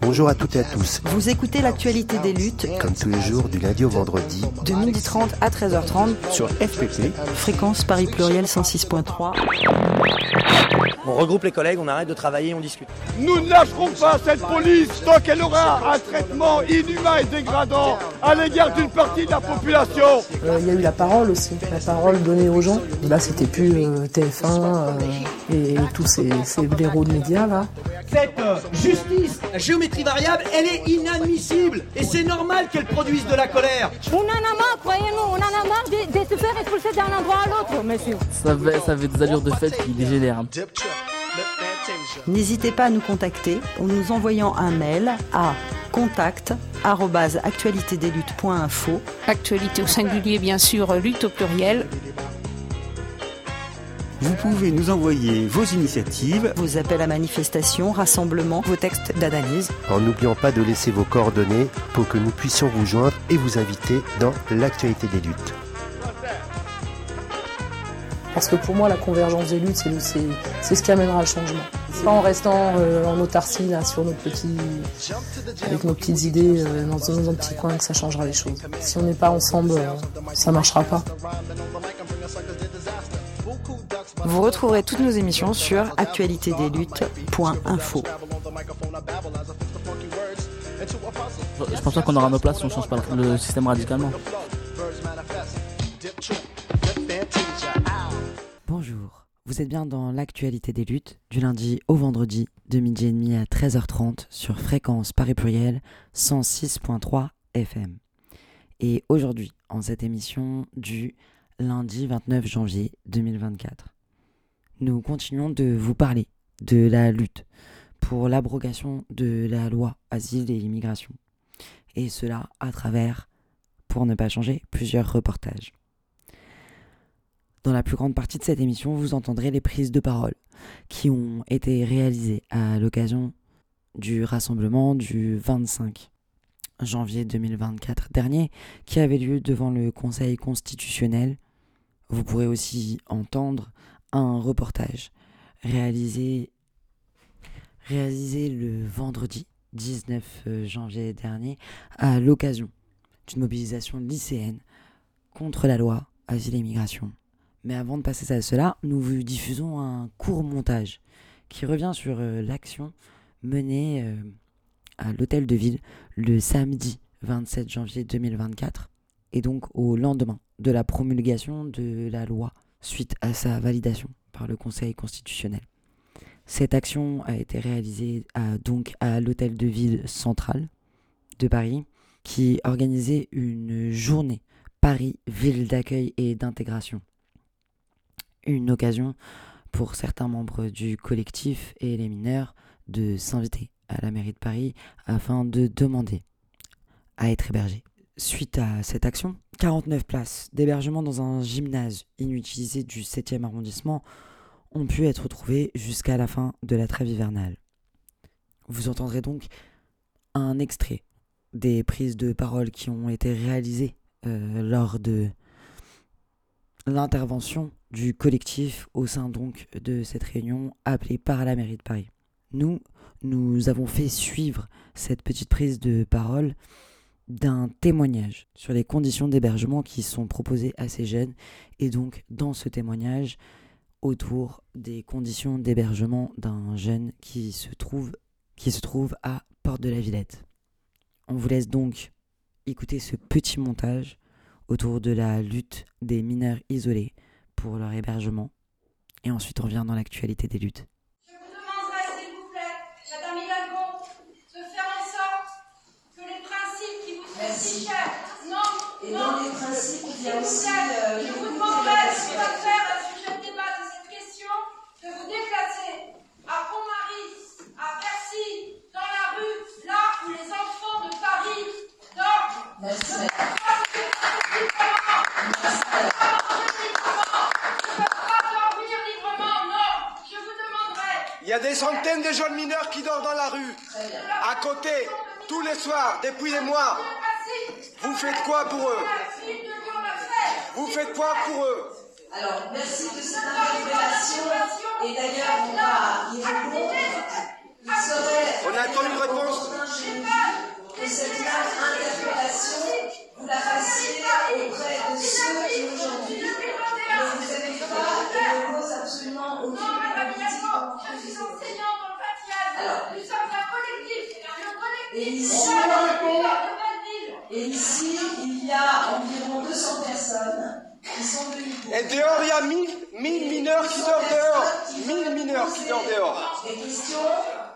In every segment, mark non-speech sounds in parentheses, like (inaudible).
Bonjour à toutes et à tous. Vous écoutez l'actualité des luttes, comme tous les jours du lundi au vendredi, de 12h30 à 13h30 sur FPP, fréquence Paris Pluriel 106.3. On regroupe les collègues, on arrête de travailler, on discute. Nous ne lâcherons pas cette police tant qu'elle aura un traitement inhumain et dégradant à l'égard d'une partie de la population. Euh, il y a eu la parole aussi, la parole donnée aux gens. Là, c'était plus euh, TF1 euh, et tous ces, ces blaireaux de médias là. Cette justice, la géométrie variable, elle est inadmissible et c'est normal qu'elle produise de la colère. On en a marre, croyez-nous, on en a marre de, de se faire expulser d'un endroit à l'autre, monsieur. Ça avait, ça avait des allures de fête qui dégénèrent. N'hésitez pas à nous contacter en nous envoyant un mail à contact@actualitédesluttes.info. Actualité au singulier bien sûr, lutte au pluriel. Vous pouvez nous envoyer vos initiatives, vos appels à manifestation, rassemblements, vos textes d'analyse. En n'oubliant pas de laisser vos coordonnées pour que nous puissions vous joindre et vous inviter dans l'actualité des luttes. Parce que pour moi, la convergence des luttes, c'est ce qui amènera le changement. Pas en restant euh, en autarcie là, sur nos petits, avec nos petites idées euh, dans, dans un petit coin que ça changera les choses. Si on n'est pas ensemble, euh, ça marchera pas. Vous retrouverez toutes nos émissions sur actualitédesluttes.info. Je pense pas qu'on aura nos places si on change pas le système radicalement. Bonjour, vous êtes bien dans l'actualité des luttes du lundi au vendredi de midi et demi à 13h30 sur fréquence Paris Pluriel 106.3 FM. Et aujourd'hui, en cette émission du lundi 29 janvier 2024, nous continuons de vous parler de la lutte pour l'abrogation de la loi Asile et Immigration. Et cela à travers, pour ne pas changer, plusieurs reportages. Dans la plus grande partie de cette émission, vous entendrez les prises de parole qui ont été réalisées à l'occasion du rassemblement du 25 janvier 2024 dernier qui avait lieu devant le Conseil constitutionnel. Vous pourrez aussi entendre un reportage réalisé, réalisé le vendredi 19 janvier dernier à l'occasion d'une mobilisation lycéenne contre la loi Asile et Immigration. Mais avant de passer à cela, nous vous diffusons un court montage qui revient sur euh, l'action menée euh, à l'hôtel de ville le samedi 27 janvier 2024 et donc au lendemain de la promulgation de la loi suite à sa validation par le Conseil constitutionnel. Cette action a été réalisée à, donc à l'hôtel de ville central de Paris qui organisait une journée Paris ville d'accueil et d'intégration une occasion pour certains membres du collectif et les mineurs de s'inviter à la mairie de Paris afin de demander à être hébergés. Suite à cette action, 49 places d'hébergement dans un gymnase inutilisé du 7e arrondissement ont pu être trouvées jusqu'à la fin de la trêve hivernale. Vous entendrez donc un extrait des prises de parole qui ont été réalisées euh, lors de l'intervention du collectif au sein donc de cette réunion appelée par la mairie de Paris. Nous, nous avons fait suivre cette petite prise de parole d'un témoignage sur les conditions d'hébergement qui sont proposées à ces jeunes et donc dans ce témoignage autour des conditions d'hébergement d'un jeune qui se trouve qui se trouve à Porte de la Villette. On vous laisse donc écouter ce petit montage autour de la lutte des mineurs isolés pour leur hébergement. Et ensuite, on revient dans l'actualité des luttes. Je vous demanderai, s'il vous plaît, Madame Hidalgo, de faire en sorte que les principes non, Et non, dans les principes, il y a s'il vous aussi, plaît, euh, je vous va faire à sujet de débat de cette question, de vous déplacer à Pont-Marie, à Bercy, dans la rue, là où les enfants de Paris dorment. Merci. Il y a des centaines de jeunes mineurs qui dorment dans la rue. À côté, tous les soirs, depuis des mois. Vous faites quoi pour eux? Vous faites quoi pour eux? Alors, merci de cette interpellation. Et d'ailleurs, on va y répondre. Il serait attend une réponse. Que cette interpellation, vous la fassiez auprès de ceux qui aujourd'hui ne vous aiment pas et ne posent absolument aucune politique Je suis enseignante dans le Fatial. Nous sommes un collectif. Le collectif. Et ici, et ici, il y a environ 200 personnes qui sont venues. Et dehors, il y a 1000, 1000 mineurs qui dorment dehors. 1000 mineurs qui dorment dehors. Des questions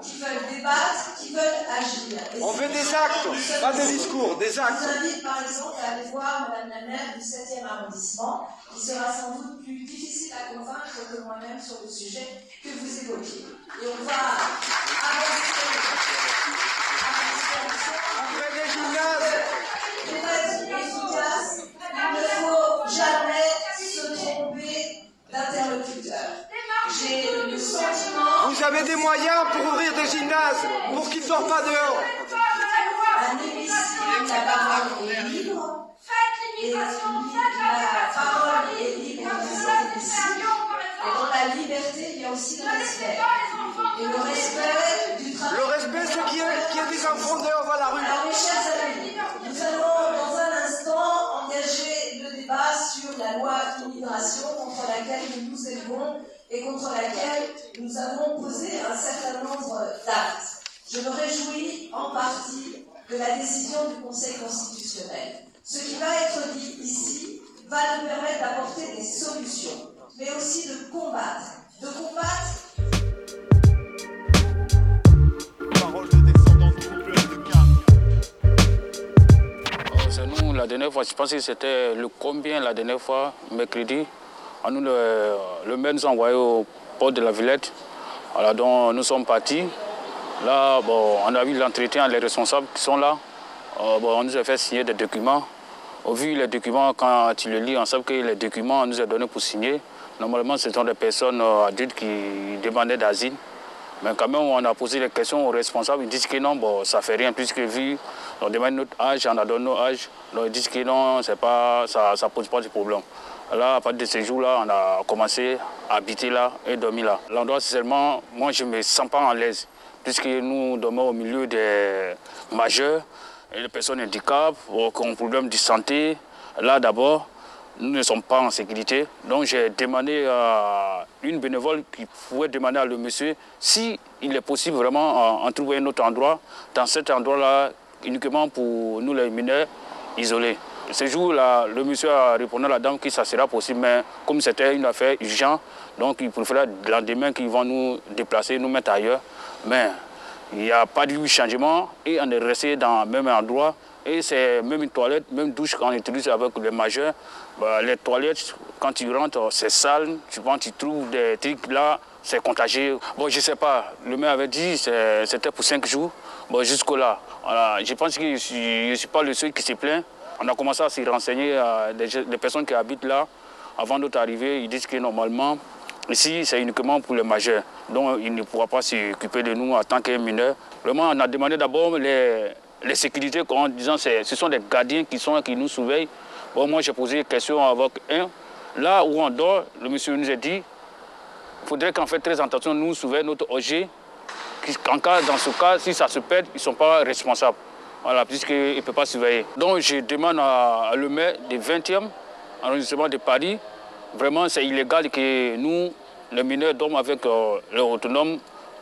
qui veulent débattre, qui veulent agir. Et On veut des actes, pas des discours, des actes. Je vous invite par exemple à aller voir Madame la maire du 7e arrondissement, qui sera sans doute plus difficile à convaincre que moi-même sur le sujet que vous évoquez. Et on va avancer. Fait des gymnases. Il ne faut jamais se tromper d'interlocuteur. J'ai le sentiment. Vous avez des moyens pour ouvrir des gymnases, pour qu'ils ne dorment pas dehors. Un hémicycle, la parole est libre. Et la parole est libre dans cet hémicycle. Et dans la liberté, il y a aussi le respect. Et le respect du travail. Le respect, c'est qu'il y, ait- qu'il y ait des enfants dehors à la rue. Alors, mes chers amis, nous allons dans un instant engager le débat sur la loi immigration contre laquelle nous nous élevons et contre laquelle nous avons posé un certain nombre d'actes. Je me réjouis en partie de la décision du Conseil constitutionnel. Ce qui va être dit ici va nous permettre d'apporter des solutions, mais aussi de combattre. De combattre Oh, C'est nous, la dernière fois, je pense que c'était le combien la dernière fois, mercredi. Ah, Nous, le, le maire nous a envoyé au port de la Villette. Voilà, donc nous sommes partis. Là, bon, on a vu l'entretien, les responsables qui sont là. Euh, bon, on nous a fait signer des documents. Au vu les documents, quand tu les lis, on sait que les documents, on nous a donné pour signer. Normalement, ce sont des personnes euh, adultes qui demandaient d'asile. Mais quand même, on a posé des questions aux responsables. Ils disent que non, bon, ça ne fait rien, puisque vu, on demande notre âge, on a donné notre âge. Donc ils disent que non, pas, ça ne pose pas de problème. Là, à partir de ce jour-là, on a commencé à habiter là et dormir là. L'endroit, c'est seulement, moi, je ne me sens pas en l'aise, puisque nous dormons au milieu des majeurs et des personnes handicapées, qui ont problème de santé. Là, d'abord, nous ne sommes pas en sécurité. Donc j'ai demandé à une bénévole qui pouvait demander à le monsieur si il est possible vraiment en trouver un autre endroit, dans cet endroit-là, uniquement pour nous les mineurs isolés. Ce jour-là, le monsieur a répondu à la dame que ça sera possible, mais comme c'était une affaire urgente, donc il préférait le lendemain qu'ils vont nous déplacer, nous mettre ailleurs. Mais il n'y a pas de changement et on est resté dans le même endroit. Et c'est même une toilette, même douche qu'on utilise avec les majeurs. Bah, les toilettes, quand tu rentres, c'est sale. Tu, tu trouves des trucs là, c'est contagieux. Bon, je ne sais pas. Le maire avait dit que c'était pour cinq jours. Bon, jusque-là. Voilà. Je pense que je ne suis, pas le seul qui se plaint. On a commencé à s'y renseigner à des, des personnes qui habitent là. Avant notre arrivée, ils disent que normalement, Ici, c'est uniquement pour les majeurs. Donc, il ne pourra pas s'occuper de nous en tant que mineurs. Vraiment, on a demandé d'abord les, les sécurités en disant que ce sont des gardiens qui, sont, qui nous surveillent. Bon, moi, j'ai posé une question avec un. Là où on dort, le monsieur nous a dit il faudrait qu'en fait très attention, nous surveillons notre OG. En cas, dans ce cas, si ça se perd, ils ne sont pas responsables. Voilà, puisqu'ils ne peuvent pas surveiller. Donc, je demande à, à le maire du 20e arrondissement de Paris Vraiment, c'est illégal que nous, les mineurs, dorment avec euh, les autonomes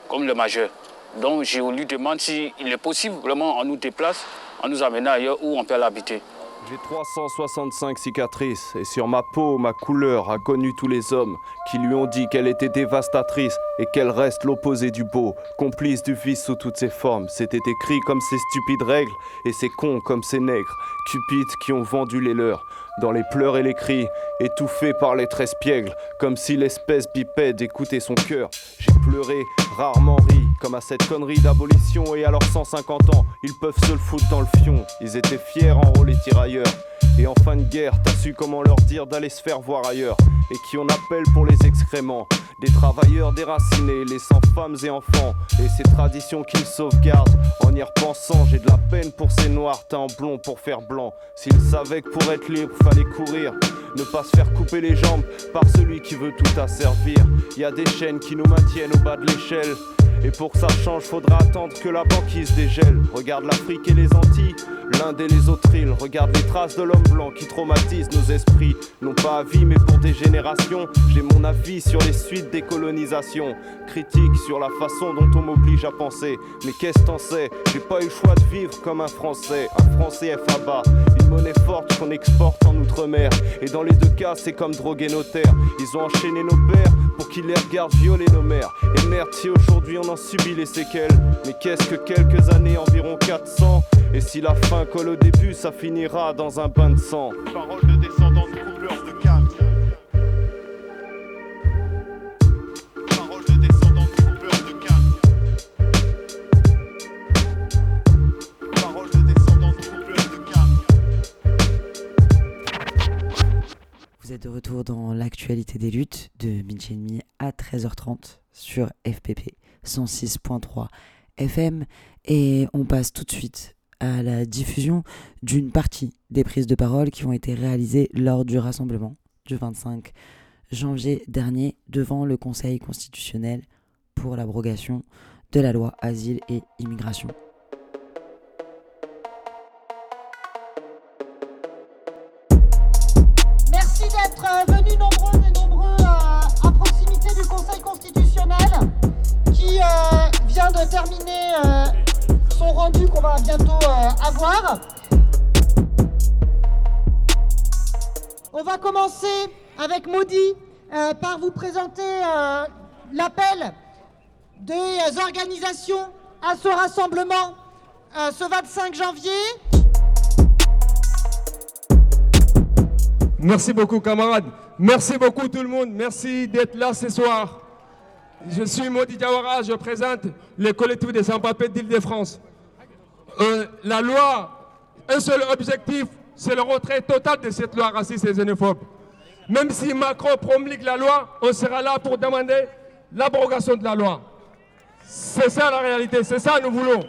comme les majeurs. Donc, je lui demande s'il est possible, vraiment, on nous déplace, on nous amène ailleurs où on peut l'habiter. J'ai 365 cicatrices et sur ma peau, ma couleur a connu tous les hommes qui lui ont dit qu'elle était dévastatrice et qu'elle reste l'opposé du beau, complice du vice sous toutes ses formes. C'était écrit comme ces stupides règles et ces cons comme ces nègres, cupides qui ont vendu les leurs. Dans les pleurs et les cris, étouffés par les traits espiègles, comme si l'espèce bipède écoutait son cœur. J'ai pleuré, rarement ri, comme à cette connerie d'abolition et à leurs 150 ans, ils peuvent se le foutre dans le fion. Ils étaient fiers en tirailleurs. Et en fin de guerre, t'as su comment leur dire d'aller se faire voir ailleurs. Et qui on appelle pour les excréments Des travailleurs déracinés, laissant femmes et enfants. Et ces traditions qu'ils sauvegardent. En y repensant, j'ai de la peine pour ces noirs teints blond pour faire blanc. S'ils savaient que pour être libre, fallait courir. Ne pas se faire couper les jambes par celui qui veut tout asservir. Y a des chaînes qui nous maintiennent au bas de l'échelle. Et pour que ça change, faudra attendre que la banquise dégèle. Regarde l'Afrique et les Antilles, l'Inde et les autres îles. Regarde les traces de l'homme blanc qui traumatisent nos esprits. Non pas à vie, mais pour des générations. J'ai mon avis sur les suites des colonisations. Critique sur la façon dont on m'oblige à penser. Mais qu'est-ce t'en sais? J'ai pas eu le choix de vivre comme un Français. Un Français FABA, une monnaie forte qu'on exporte en Outre-mer. Et dans les deux cas, c'est comme droguer nos terres. Ils ont enchaîné nos pères pour qu'ils les regardent violer nos mères. Et merde, si aujourd'hui on en subit les séquelles. Mais qu'est-ce que quelques années, environ 400 Et si la fin colle au début, ça finira dans un bain de sang. Parole de descendants de coupeurs de calme. Parole de descendants de coupeurs de calme. Parole de descendants de coupeurs de calme. Vous êtes de retour dans l'actualité des luttes de midi et demi à 13h30 sur FPP 106.3 FM et on passe tout de suite à la diffusion d'une partie des prises de parole qui ont été réalisées lors du rassemblement du 25 janvier dernier devant le Conseil constitutionnel pour l'abrogation de la loi Asile et Immigration. Merci d'être venus nombreux et nombreux à proximité du Conseil constitutionnel euh, vient de terminer euh, son rendu qu'on va bientôt euh, avoir. On va commencer avec Maudit par vous présenter l'appel des organisations à ce rassemblement ce 25 janvier. Merci beaucoup camarades. Merci beaucoup tout le monde. Merci d'être là ce soir. Je suis Maudit Diawara, je présente les collectifs des sans-papiers d'Île-de-France. Euh, la loi, un seul objectif, c'est le retrait total de cette loi raciste et xénophobe. Même si Macron promulgue la loi, on sera là pour demander l'abrogation de la loi. C'est ça la réalité, c'est ça nous voulons.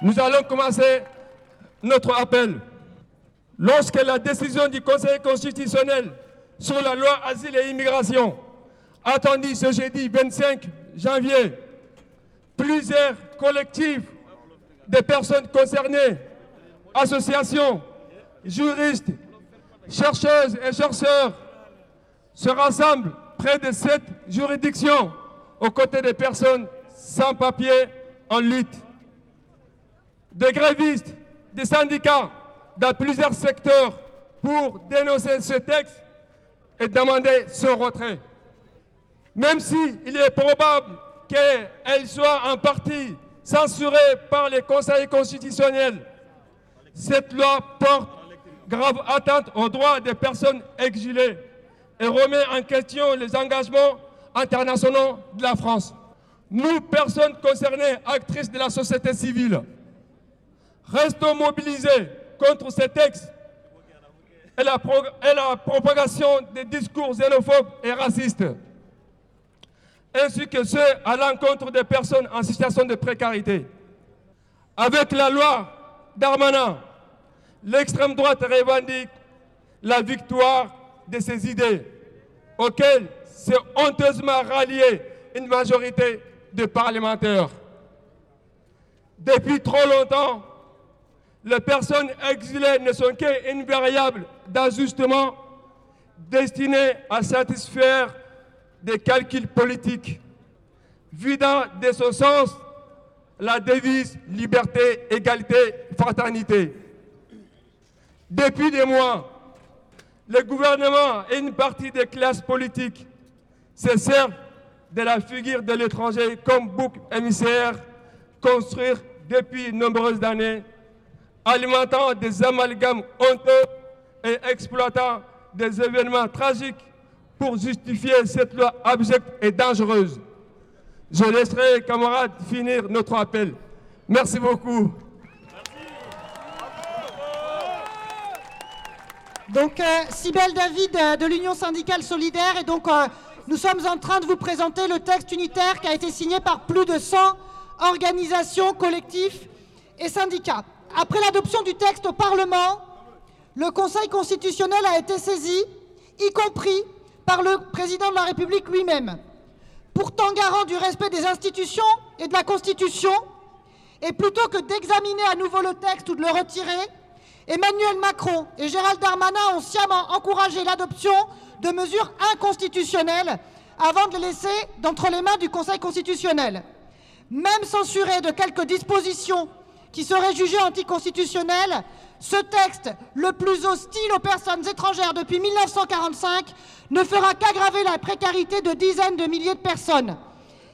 Nous allons commencer notre appel. Lorsque la décision du Conseil constitutionnel sur la loi Asile et Immigration, attendue ce jeudi 25 janvier, plusieurs collectifs de personnes concernées, associations, juristes, chercheuses et chercheurs se rassemblent près de sept juridictions aux côtés des personnes sans papier en lutte. Des grévistes, des syndicats dans plusieurs secteurs pour dénoncer ce texte et demander son retrait. Même s'il est probable qu'elle soit en partie censurée par les conseils constitutionnels, cette loi porte grave atteinte aux droits des personnes exilées et remet en question les engagements internationaux de la France. Nous, personnes concernées, actrices de la société civile, restons mobilisés contre ces textes et la, pro- et la propagation des discours xénophobes et racistes, ainsi que ceux à l'encontre des personnes en situation de précarité. Avec la loi Darmanin, l'extrême droite revendique la victoire de ses idées, auxquelles s'est honteusement ralliée une majorité de parlementaires. Depuis trop longtemps, les personnes exilées ne sont qu'une variable d'ajustement destinée à satisfaire des calculs politiques, vidant de son sens la devise liberté, égalité, fraternité. Depuis des mois, le gouvernement et une partie des classes politiques se servent de la figure de l'étranger comme bouc émissaire construit depuis de nombreuses années, alimentant des amalgames honteux et exploitant des événements tragiques pour justifier cette loi abjecte et dangereuse. Je laisserai, camarades, finir notre appel. Merci beaucoup. Donc, euh, David euh, de l'Union syndicale solidaire. Et donc, euh, nous sommes en train de vous présenter le texte unitaire qui a été signé par plus de 100 organisations, collectifs et syndicats. Après l'adoption du texte au Parlement, le Conseil constitutionnel a été saisi, y compris par le président de la République lui-même. Pourtant garant du respect des institutions et de la Constitution, et plutôt que d'examiner à nouveau le texte ou de le retirer, Emmanuel Macron et Gérald Darmanin ont sciemment encouragé l'adoption de mesures inconstitutionnelles avant de les laisser d'entre les mains du Conseil constitutionnel. Même censuré de quelques dispositions qui seraient jugées anticonstitutionnelles, ce texte, le plus hostile aux personnes étrangères depuis 1945, ne fera qu'aggraver la précarité de dizaines de milliers de personnes.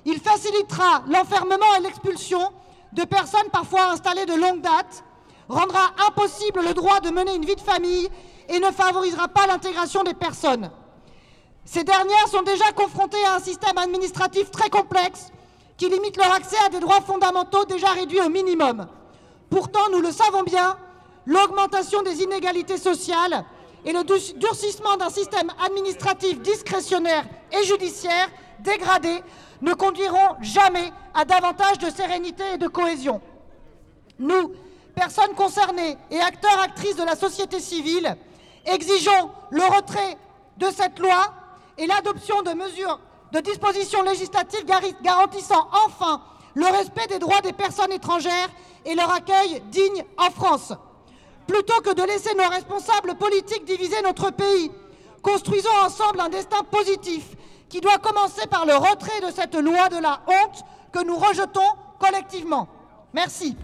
Il facilitera l'enfermement et l'expulsion de personnes parfois installées de longue date, rendra impossible le droit de mener une vie de famille et ne favorisera pas l'intégration des personnes. Ces dernières sont déjà confrontées à un système administratif très complexe qui limite leur accès à des droits fondamentaux déjà réduits au minimum. Pourtant, nous le savons bien, l'augmentation des inégalités sociales et le durcissement d'un système administratif discrétionnaire et judiciaire dégradé ne conduiront jamais à davantage de sérénité et de cohésion. Nous, personnes concernées et acteurs, actrices de la société civile, exigeons le retrait de cette loi et l'adoption de mesures, de dispositions législatives garantissant enfin le respect des droits des personnes étrangères et leur accueil digne en France. Plutôt que de laisser nos responsables politiques diviser notre pays, construisons ensemble un destin positif qui doit commencer par le retrait de cette loi de la honte que nous rejetons collectivement. Merci.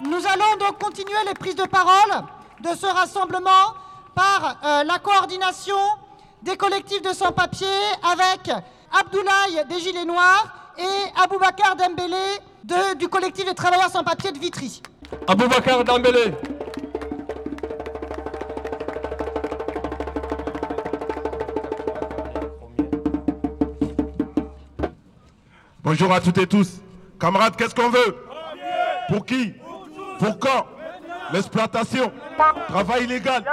Nous allons donc continuer les prises de parole de ce rassemblement par euh, la coordination des collectifs de sans-papiers avec Abdoulaye des Gilets Noirs et Aboubacar Dembélé de, du collectif des travailleurs sans-papiers de Vitry. Aboubacar Dembélé. Bonjour à toutes et tous. Camarades, qu'est-ce qu'on veut? Pour qui? Pour quand? L'exploitation, travail illégal,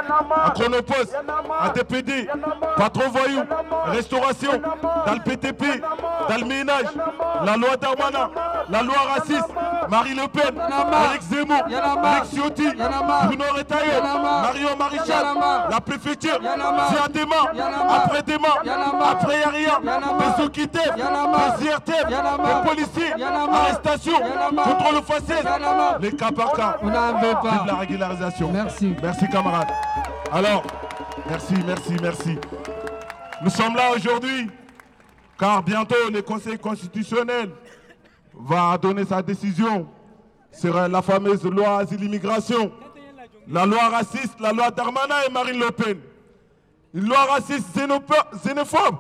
un chronopost, un TPD, patron voyou, restauration, dans le PTP, dans le ménage, la loi Darmanin, la loi raciste, Marie Le Pen, Alex Zemmour, Alex Ciotti, Bruno Retailleau, Marion Maréchal, la préfecture, c'est demain, après demain, après y'a rien, des Okitev, des IRTF, des policiers, arrestation, contrôle faciès, les cas par cas. On pas la régularisation. Merci. Merci camarades. Alors, merci, merci, merci. Nous sommes là aujourd'hui car bientôt le Conseil constitutionnel va donner sa décision sur la fameuse loi asile-immigration. La loi raciste, la loi Darmanin et Marine Le Pen. Une loi raciste xénophobe.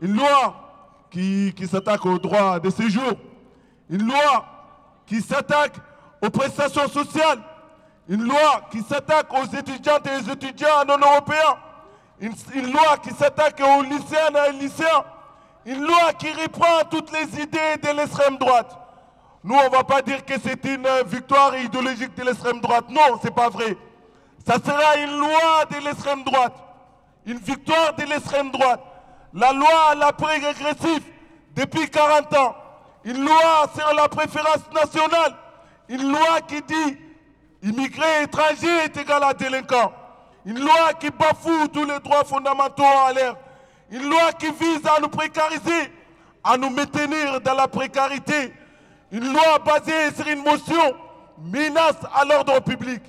Une loi qui, qui s'attaque aux droits de séjour. Une loi qui s'attaque aux prestations sociales. Une loi qui s'attaque aux étudiantes et aux étudiants non européens. Une, une loi qui s'attaque aux lycéens et aux lycéens. Une loi qui reprend toutes les idées de l'extrême droite. Nous, on ne va pas dire que c'est une victoire idéologique de l'extrême droite. Non, c'est pas vrai. Ça sera une loi de l'extrême droite. Une victoire de l'extrême droite. La loi à l'après régressif depuis 40 ans. Une loi sur la préférence nationale. Une loi qui dit immigré étranger est égal à délinquant. Une loi qui bafoue tous les droits fondamentaux en l'air. Une loi qui vise à nous précariser, à nous maintenir dans la précarité. Une loi basée sur une motion menace à l'ordre public.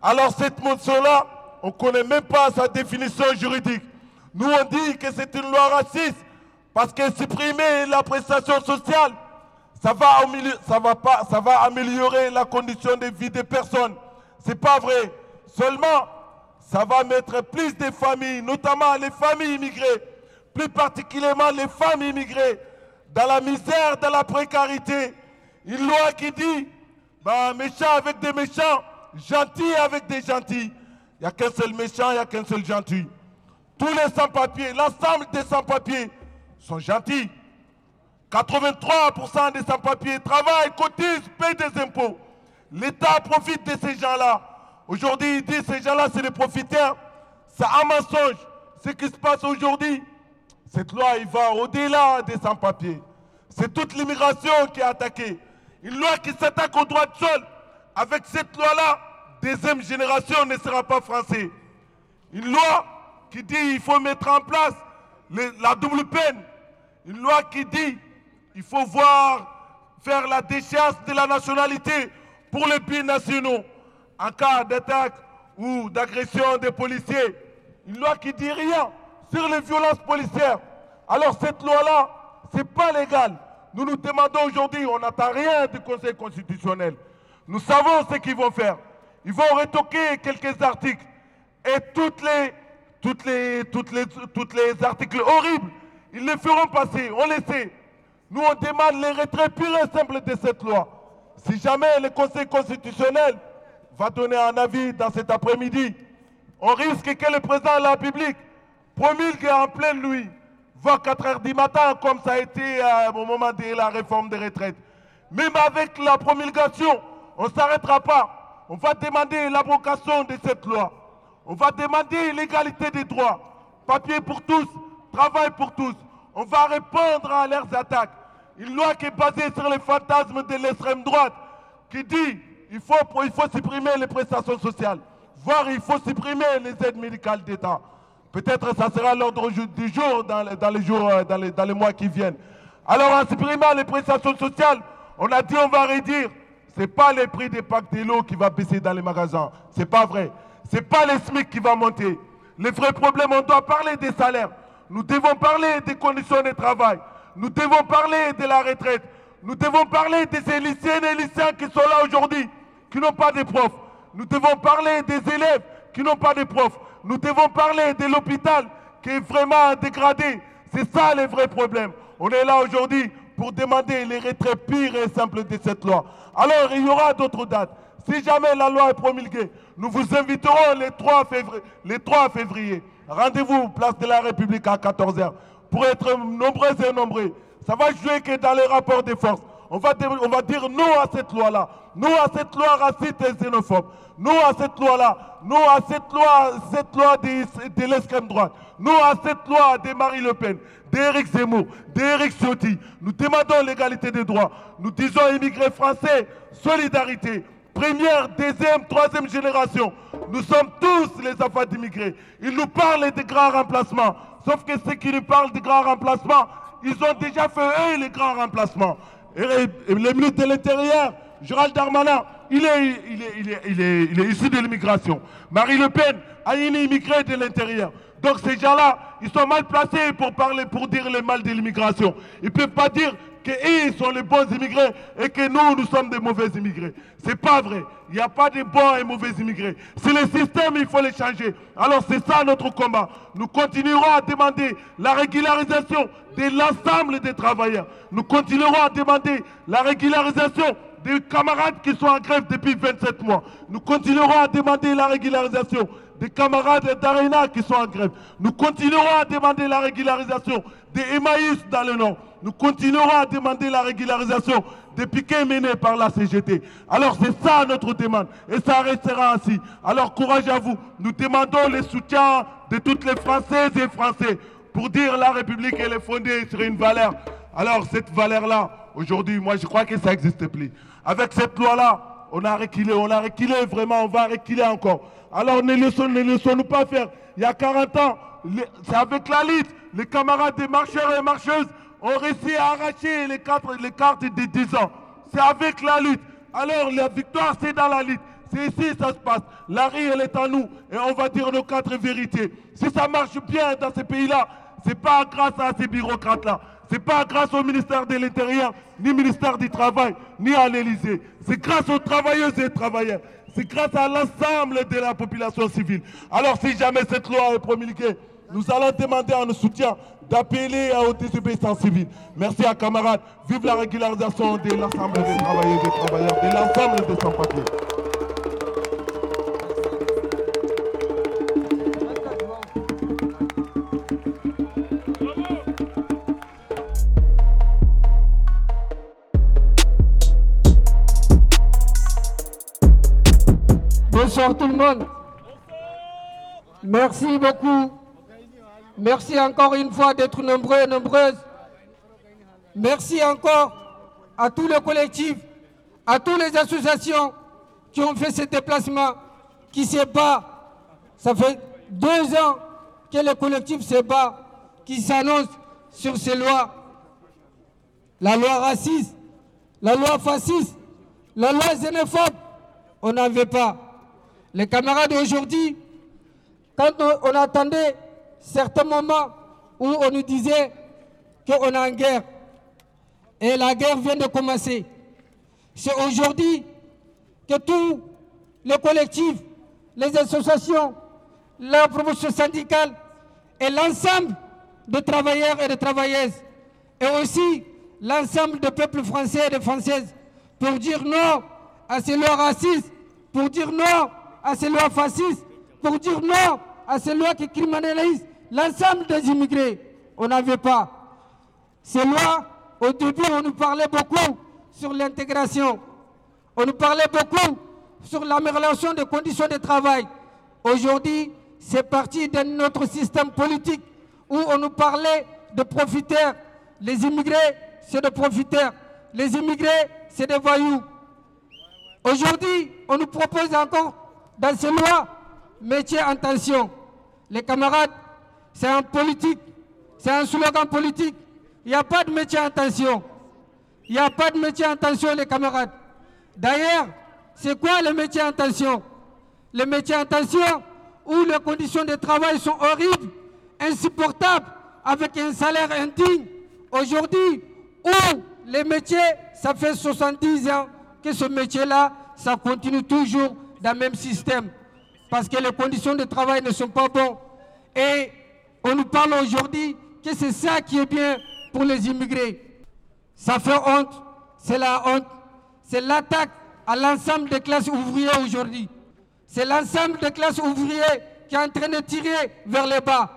Alors cette motion-là, on ne connaît même pas sa définition juridique. Nous, on dit que c'est une loi raciste parce que supprimer la prestation sociale, ça va, ça va, améliorer la condition de vie des personnes. C'est pas vrai. Seulement, ça va mettre plus de familles, notamment les familles immigrées, plus particulièrement les femmes immigrées, dans la misère, dans la précarité. Une loi qui dit, bah, méchant avec des méchants, gentil avec des gentils. Il n'y a qu'un seul méchant, il n'y a qu'un seul gentil. Tous les sans-papiers, l'ensemble des sans-papiers sont gentils. 83% des sans-papiers travaillent, cotisent, payent des impôts. L'État profite de ces gens-là. Aujourd'hui, il dit ces gens-là, c'est des profiteurs. C'est un mensonge. Ce qui se passe aujourd'hui, cette loi, il va au-delà des sans-papiers. C'est toute l'immigration qui est attaquée. Une loi qui s'attaque aux droits de sol. Avec cette loi-là, deuxième génération ne sera pas français. Une loi qui dit qu'il faut mettre en place la double peine. Une loi qui dit qu'il faut voir faire la déchéance de la nationalité pour les binationaux en cas d'attaque ou d'agression des policiers. Une loi qui dit rien sur les violences policières. Alors cette loi-là, c'est pas légal. Nous nous demandons aujourd'hui, on n'attend rien du Conseil constitutionnel. Nous savons ce qu'ils vont faire. Ils vont retoquer quelques articles et toutes les, toutes les, toutes les, toutes les articles horribles, ils les feront passer, on le sait. Nous, on demande les retraits purs et simples de cette loi. Si jamais le Conseil constitutionnel va donner un avis dans cet après-midi, on risque que le président de la République promulgue en pleine nuit, voire 4 heures du matin, comme ça a été euh, au moment de la réforme des retraites. Même avec la promulgation, on ne s'arrêtera pas. On va demander l'abrogation de cette loi. On va demander l'égalité des droits. Papier pour tous, travail pour tous. On va répondre à leurs attaques. Une loi qui est basée sur les fantasmes de l'extrême droite, qui dit il faut, faut supprimer les prestations sociales, voire il faut supprimer les aides médicales d'État. Peut-être ça sera l'ordre du jour dans les, jours, euh, dans les, mois qui viennent. Alors en supprimant les prestations sociales, on a dit on va réduire. C'est pas les prix des packs de l'eau qui va baisser dans les magasins. C'est pas vrai. C'est pas les SMIC qui va monter. Les vrais problèmes, on doit parler des salaires. Nous devons parler des conditions de travail. Nous devons parler de la retraite. Nous devons parler de ces lycéennes et lycéens qui sont là aujourd'hui, qui n'ont pas de profs. Nous devons parler des élèves qui n'ont pas de profs. Nous devons parler de l'hôpital qui est vraiment dégradé. C'est ça les vrais problèmes. On est là aujourd'hui pour demander les retraits purs et simples de cette loi. Alors, il y aura d'autres dates. Si jamais la loi est promulguée, nous vous inviterons les 3 février. Les 3 février. Rendez-vous place de la République à 14h pour être nombreux et nombreux. Ça va jouer que dans les rapports de force. On va, on va dire non à cette loi-là, non à cette loi raciste et xénophobe, non à cette loi-là, non à cette loi, cette loi de, l'extrême droite, non à cette loi de Marie Le Pen, d'Éric Zemmour, d'Éric Ciotti. Nous demandons l'égalité des droits. Nous disons immigrés français, solidarité. Première, deuxième, troisième génération. Nous sommes tous les enfants d'immigrés. Ils nous parlent des grands remplacements. Sauf que ceux qui nous parlent des grands remplacements, ils ont déjà fait eux les grands remplacements. Et, et le ministre de l'Intérieur, Gérald Darmanin, il est, issu de l'immigration. Marie Le Pen a une immigrée de l'intérieur. Donc ces gens-là, ils sont mal placés pour parler, pour dire le mal de l'immigration. Ils ne peuvent pas dire qu'ils sont les bons immigrés et que nous, nous sommes des mauvais immigrés. C'est pas vrai. Il n'y a pas de bons et mauvais immigrés. C'est le système, il faut le changer. Alors c'est ça notre combat. Nous continuerons à demander la régularisation de l'ensemble des travailleurs. Nous continuerons à demander la régularisation des camarades qui sont en grève depuis 27 mois. Nous continuerons à demander la régularisation des camarades d'Arena qui sont en grève. Nous continuerons à demander la régularisation des Emmaüs dans le Nord. Nous continuerons à demander la régularisation des piquets menés par la CGT. Alors c'est ça notre demande et ça restera ainsi. Alors courage à vous. Nous demandons le soutien de toutes les Françaises et Français pour dire la République elle est fondée sur une valeur. Alors cette valeur-là, aujourd'hui, moi je crois que ça n'existe plus. Avec cette loi-là, on a reculé, on a reculé vraiment, on va reculer encore. Alors ne laissons, ne laissons-nous pas faire. Il y a 40 ans, c'est avec la lutte, les camarades des marcheurs et marcheuses ont réussi à arracher les, quatre, les cartes des 10 ans. C'est avec la lutte. Alors la victoire, c'est dans la lutte. C'est ici que ça se passe. La rue, elle est à nous. Et on va dire nos quatre vérités. Si ça marche bien dans ces pays-là, c'est pas grâce à ces bureaucrates-là. C'est pas grâce au ministère de l'Intérieur, ni au ministère du Travail, ni à l'Élysée. C'est grâce aux travailleuses et travailleurs. C'est grâce à l'ensemble de la population civile. Alors si jamais cette loi est promulguée, nous allons demander à nos soutiens d'appeler à aux désobéissances civiles. Merci à camarades. Vive la régularisation de l'ensemble des travailleurs et des travailleurs, de l'ensemble des sans-papiers. Bonsoir tout le monde. Merci beaucoup. Merci encore une fois d'être nombreux et nombreuses. Merci encore à tous les collectifs, à toutes les associations qui ont fait ce déplacement, qui se battent. Ça fait deux ans que le collectif se bat, qui s'annonce sur ces lois. La loi raciste, la loi fasciste, la loi xénophobe, on n'en veut pas. Les camarades aujourd'hui, quand on, attendait certains moments où on nous disait qu'on est en guerre, et la guerre vient de commencer, c'est aujourd'hui que tous les collectifs, les associations, la promotion syndicale et l'ensemble des travailleurs et des travailleuses, et aussi l'ensemble du peuple français et des Françaises, pour dire non à ces lois racistes, pour dire non à ces lois fascistes, pour dire non à ces lois qui criminalisent l'ensemble des immigrés. On veut pas. Ces lois, au début, on nous parlait beaucoup sur l'intégration. On nous parlait beaucoup sur l'amélioration des conditions de travail. Aujourd'hui, c'est parti de notre système politique où on nous parlait de profiteurs. Les immigrés, c'est des profiteurs. Les immigrés, c'est des voyous. Aujourd'hui, on nous propose encore dans ces lois métier en tension. Les camarades, c'est un politique, c'est un slogan politique. Il n'y a pas de métier en tension. Il n'y a pas de métier en tension, les camarades. D'ailleurs, c'est quoi le métier en tension? Le métier en tension où les conditions de travail sont horribles, insupportables, avec un salaire indigne. Aujourd'hui, où les métiers, ça fait 70 ans que ce métier-là, ça continue toujours le même système. Parce que les conditions de travail ne sont pas bonnes. Et on nous parle aujourd'hui que c'est ça qui est bien pour les immigrés. Ça fait honte, c'est la honte, c'est l'attaque à l'ensemble des classes ouvrières aujourd'hui. C'est l'ensemble des classes ouvrières qui est en train de tirer vers le bas.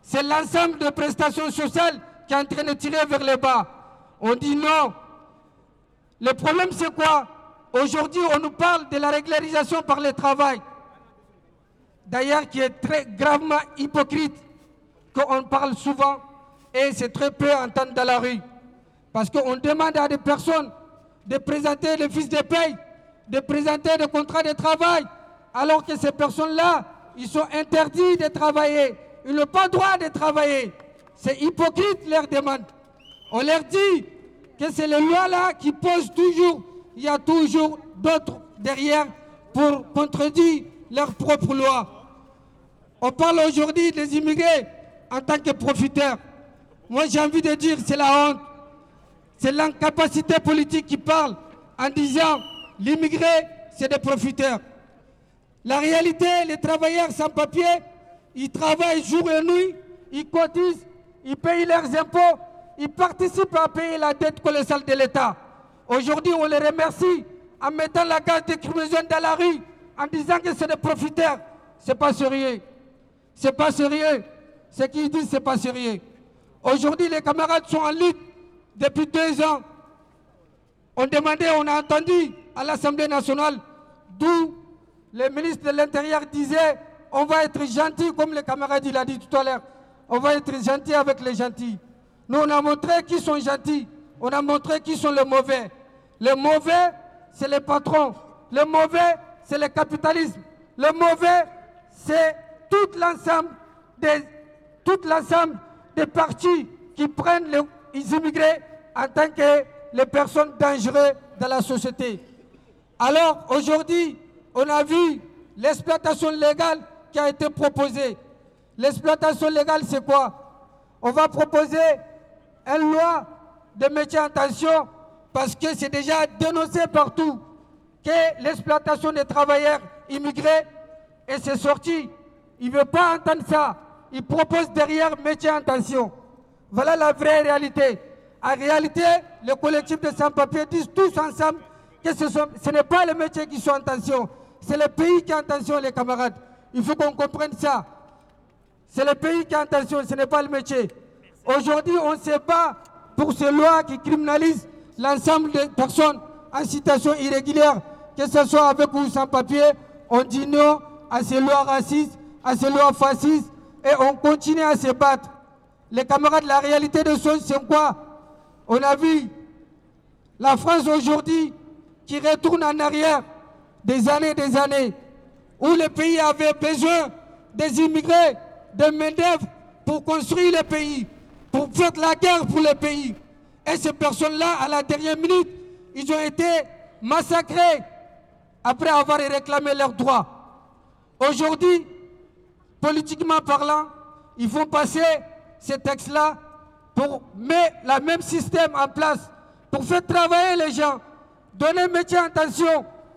C'est l'ensemble des prestations sociales qui est en train de tirer vers le bas. On dit non. Le problème, c'est quoi? Aujourd'hui, on nous parle de la régularisation par le travail. D'ailleurs, qui est très gravement hypocrite, qu'on parle souvent et c'est très peu entendu dans la rue. Parce qu'on demande à des personnes de présenter les fiches de paye, de présenter des contrats de travail, alors que ces personnes-là, ils sont interdits de travailler. Ils n'ont pas le droit de travailler. C'est hypocrite leur demande. On leur dit que c'est les lois-là qui posent toujours. Il y a toujours d'autres derrière pour contredire leurs propres lois. On parle aujourd'hui des immigrés en tant que profiteurs. Moi, j'ai envie de dire, c'est la honte. C'est l'incapacité politique qui parle en disant l'immigré, c'est des profiteurs. La réalité, les travailleurs sans papier, ils travaillent jour et nuit, ils cotisent, ils payent leurs impôts, ils participent à payer la dette colossale de l'État. Aujourd'hui, on les remercie en mettant la gaz de criminogène dans la rue, en disant que c'est des profiteurs. C'est pas sérieux. C'est pas sérieux. Ce qu'ils disent, c'est pas sérieux. Aujourd'hui, les camarades sont en lutte depuis deux ans. On demandait, on a entendu à l'Assemblée nationale, d'où le ministre de l'Intérieur disait on va être gentil, comme le camarade il a dit tout à l'heure. On va être gentil avec les gentils. Nous, on a montré qui sont gentils. On a montré qui sont les mauvais. Les mauvais, c'est les patrons. Les mauvais, c'est le capitalisme. Le mauvais, c'est tout l'ensemble des, partis qui prennent les immigrés en tant que les personnes dangereuses dans la société. Alors aujourd'hui, on a vu l'exploitation légale qui a été proposée. L'exploitation légale, c'est quoi? On va proposer une loi de métier en tension parce que c'est déjà dénoncé partout que l'exploitation des travailleurs immigrés, et c'est sorti. Il ne veut pas entendre ça. Il propose derrière métier en tension. Voilà la vraie réalité. En réalité, les collectifs de sans-papiers disent tous ensemble que ce n'est pas les métiers qui sont en tension, c'est le pays qui est en tension, les camarades. Il faut qu'on comprenne ça. C'est le pays qui est en tension, ce n'est pas le métier. Aujourd'hui, on se bat pour ces lois qui criminalisent l'ensemble des personnes en situation irrégulière, que ce soit avec ou sans papier. On dit non à ces lois racistes, à ces lois fascistes, et on continue à se battre. Les camarades, la réalité des choses, c'est quoi? On a vu la France aujourd'hui qui retourne en arrière des années et des années, où le pays avait besoin des immigrés de main-d'œuvre pour construire le pays, pour faire la guerre pour le pays. Et ces personnes-là, à la dernière minute, ils ont été massacrés après avoir réclamé leurs droits. Aujourd'hui, politiquement parlant, ils vont passer ces textes-là pour mettre le même système en place, pour faire travailler les gens, donner métier en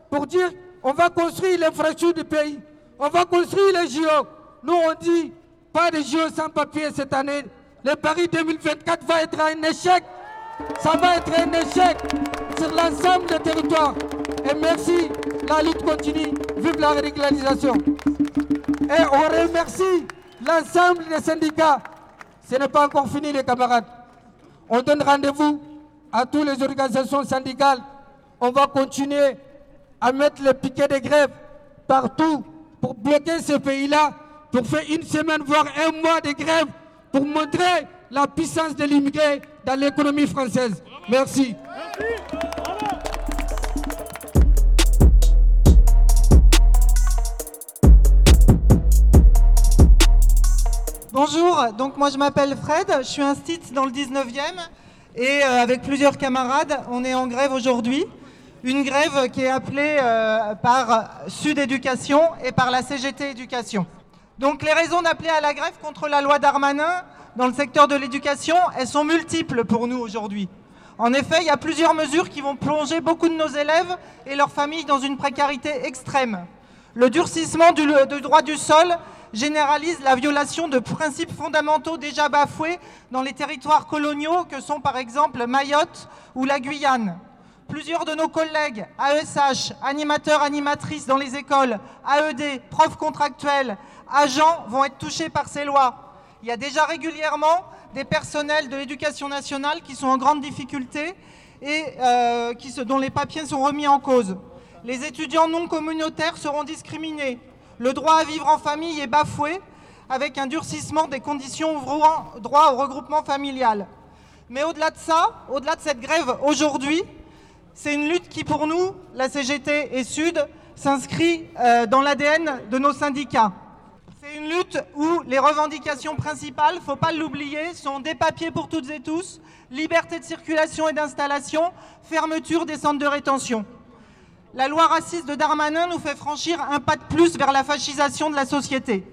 pour dire on va construire l'infrastructure du pays, on va construire les JO. Nous on dit pas de JO sans papier cette année. Le Paris 2024 va être un échec. Ça va être un échec sur l'ensemble des territoires. Et merci, la lutte continue. Vive la régularisation. Et on remercie l'ensemble des syndicats. Ce n'est pas encore fini, les camarades. On donne rendez-vous à toutes les organisations syndicales. On va continuer à mettre les piquets de grève partout pour bloquer ce pays-là, pour faire une semaine, voire un mois de grève, pour montrer la puissance de l'immigré dans l'économie française. Merci. Bonjour, donc moi je m'appelle Fred, je suis un site dans le 19e et euh, avec plusieurs camarades, on est en grève aujourd'hui. Une grève qui est appelée euh, par Sud Éducation et par la CGT Éducation. Donc les raisons d'appeler à la grève contre la loi Darmanin dans le secteur de l'éducation, elles sont multiples pour nous aujourd'hui. En effet, il y a plusieurs mesures qui vont plonger beaucoup de nos élèves et leurs familles dans une précarité extrême. Le durcissement du, droit du sol généralise la violation de principes fondamentaux déjà bafoués dans les territoires coloniaux que sont par exemple Mayotte ou la Guyane. Plusieurs de nos collègues, AESH, animateurs, animatrices dans les écoles, AED, profs contractuels, agents vont être touchés par ces lois. Il y a déjà régulièrement des personnels de l'éducation nationale qui sont en grande difficulté et euh, dont les papiers sont remis en cause. Les étudiants non communautaires seront discriminés. Le droit à vivre en famille est bafoué avec un durcissement des conditions ouvrant droit au regroupement familial. Mais au-delà de ça, au-delà de cette grève aujourd'hui, c'est une lutte qui, pour nous, la CGT et Sud, s'inscrit euh, dans l'ADN de nos syndicats. C'est une lutte où les revendications principales, faut pas l'oublier, sont des papiers pour toutes et tous, liberté de circulation et d'installation, fermeture des centres de rétention. La loi raciste de Darmanin nous fait franchir un pas de plus vers la fascisation de la société.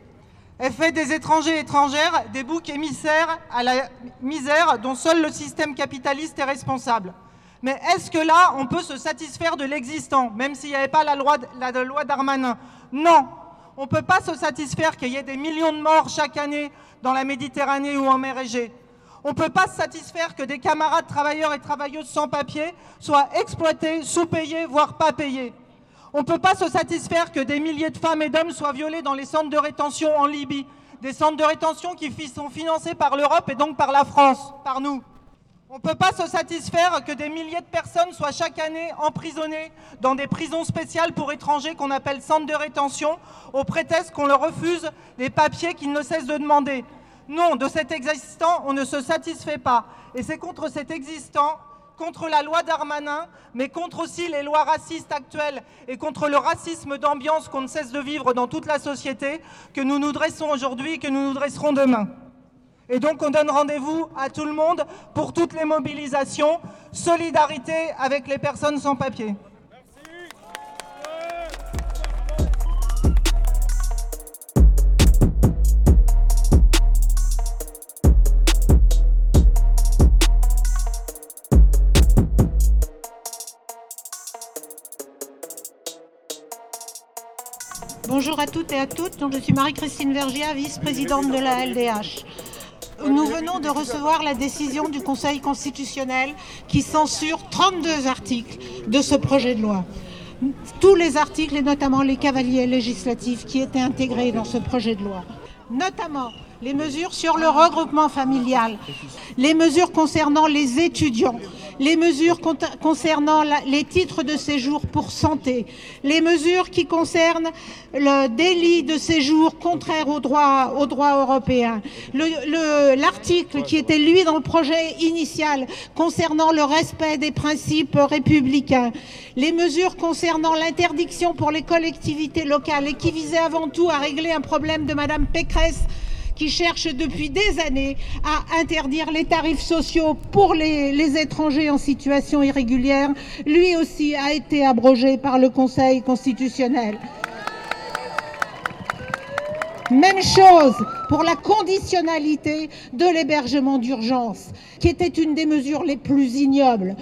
Elle fait des étrangers et étrangères des boucs émissaires à la misère dont seul le système capitaliste est responsable. Mais est-ce que là, on peut se satisfaire de l'existant, même s'il n'y avait pas la loi Darmanin? Non, on ne peut pas se satisfaire qu'il y ait des millions de morts chaque année dans la Méditerranée ou en mer Égée. On ne peut pas se satisfaire que des camarades travailleurs et travailleuses sans papier soient exploités, sous-payés, voire pas payés. On ne peut pas se satisfaire que des milliers de femmes et d'hommes soient violés dans les centres de rétention en Libye, des centres de rétention qui sont financés par l'Europe et donc par la France, par nous. On ne peut pas se satisfaire que des milliers de personnes soient chaque année emprisonnées dans des prisons spéciales pour étrangers qu'on appelle centres de rétention, au prétexte qu'on leur refuse les papiers qu'ils ne cessent de demander. Non, de cet existant, on ne se satisfait pas. Et c'est contre cet existant, contre la loi Darmanin, mais contre aussi les lois racistes actuelles et contre le racisme d'ambiance qu'on ne cesse de vivre dans toute la société, que nous nous dressons aujourd'hui et que nous nous dresserons demain. Et donc on donne rendez-vous à tout le monde pour toutes les mobilisations. Solidarité avec les personnes sans papier. Bonjour à toutes et à toutes. Je suis Marie-Christine Vergia, vice-présidente de la LDH. Nous venons de recevoir la décision du Conseil constitutionnel qui censure 32 articles de ce projet de loi. Tous les articles, et notamment les cavaliers législatifs qui étaient intégrés dans ce projet de loi. Notamment les mesures sur le regroupement familial, les mesures concernant les étudiants, les mesures concernant les titres de séjour pour santé, les mesures qui concernent le délit de séjour contraire au droit, européen, l'article le, qui était lui dans le projet initial concernant le respect des principes républicains, les mesures concernant l'interdiction pour les collectivités locales et qui visaient avant tout à régler un problème de Madame Pécresse qui cherche depuis des années à interdire les tarifs sociaux pour les, étrangers en situation irrégulière, lui aussi a été abrogé par le Conseil constitutionnel. Même chose pour la conditionnalité de l'hébergement d'urgence, qui était une des mesures les plus ignobles.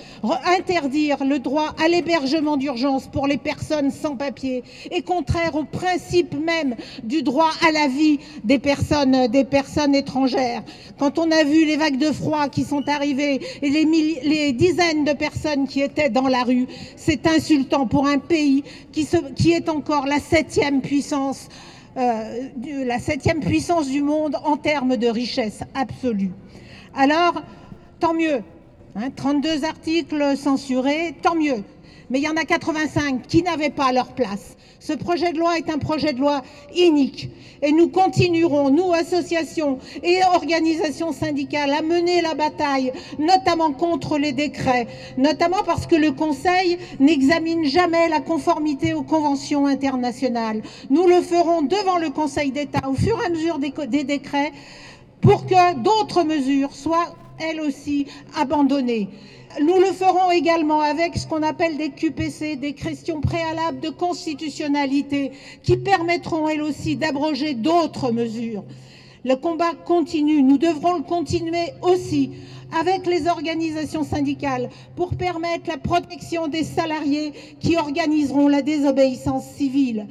Interdire le droit à l'hébergement d'urgence pour les personnes sans papier est contraire au principe même du droit à la vie des personnes, des personnes étrangères. Quand on a vu les vagues de froid qui sont arrivées et les, dizaines de personnes qui étaient dans la rue, c'est insultant pour un pays qui est encore la septième puissance euh, la septième puissance du monde en termes de richesse absolue. Alors, tant mieux. Hein, 32 articles censurés, tant mieux. Mais il y en a 85 qui n'avaient pas leur place. Ce projet de loi est un projet de loi inique et nous continuerons, nous, associations et organisations syndicales, à mener la bataille, notamment contre les décrets, notamment parce que le Conseil n'examine jamais la conformité aux conventions internationales. Nous le ferons devant le Conseil d'État au fur et à mesure des, des décrets pour que d'autres mesures soient elles aussi abandonnées. Nous le ferons également avec ce qu'on appelle des QPC, des questions préalables de constitutionnalité, qui permettront elles aussi d'abroger d'autres mesures. Le combat continue, nous devrons le continuer aussi avec les organisations syndicales pour permettre la protection des salariés qui organiseront la désobéissance civile.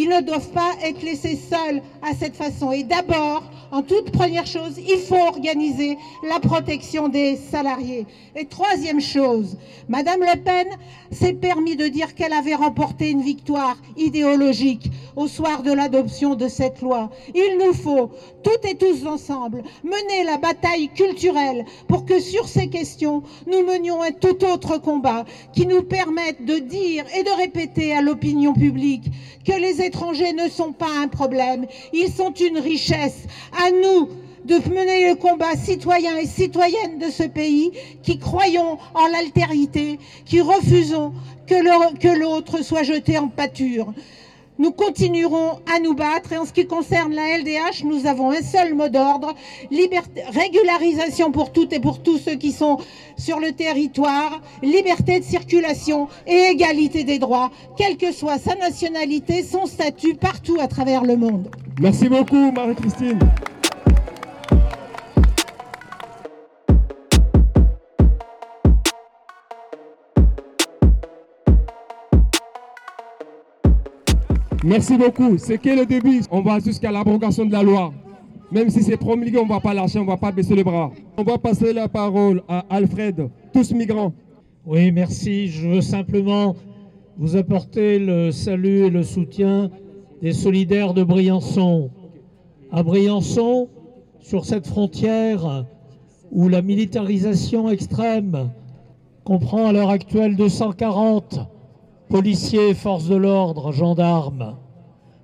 Ils ne doivent pas être laissés seuls à cette façon. Et d'abord, en toute première chose, il faut organiser la protection des salariés. Et troisième chose, Madame Le Pen s'est permis de dire qu'elle avait remporté une victoire idéologique au soir de l'adoption de cette loi. Il nous faut, toutes et tous ensemble, mener la bataille culturelle pour que sur ces questions, nous menions un tout autre combat qui nous permette de dire et de répéter à l'opinion publique que les étrangers ne sont pas un problème, ils sont une richesse. À nous de mener le combat citoyen et citoyenne de ce pays qui croyons en l'altérité, qui refusons que l'autre soit jeté en pâture. Nous continuerons à nous battre et en ce qui concerne la LDH, nous avons un seul mot d'ordre, régularisation pour toutes et pour tous ceux qui sont sur le territoire, liberté de circulation et égalité des droits, quelle que soit sa nationalité, son statut, partout à travers le monde. Merci beaucoup Marie-Christine. Merci beaucoup. C'est que le début. On va jusqu'à l'abrogation de la loi. Même si c'est promulgué, on ne va pas lâcher, on ne va pas baisser les bras. On va passer la parole à Alfred, tous migrants. Oui, merci. Je veux simplement vous apporter le salut et le soutien des solidaires de Briançon. À Briançon, sur cette frontière où la militarisation extrême comprend à l'heure actuelle 240 policiers, forces de l'ordre, gendarmes,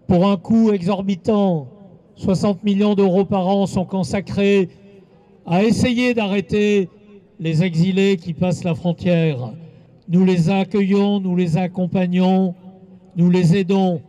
pour un coût exorbitant, 60 millions d'euros par an sont consacrés à essayer d'arrêter les exilés qui passent la frontière. Nous les accueillons, nous les accompagnons, nous les aidons.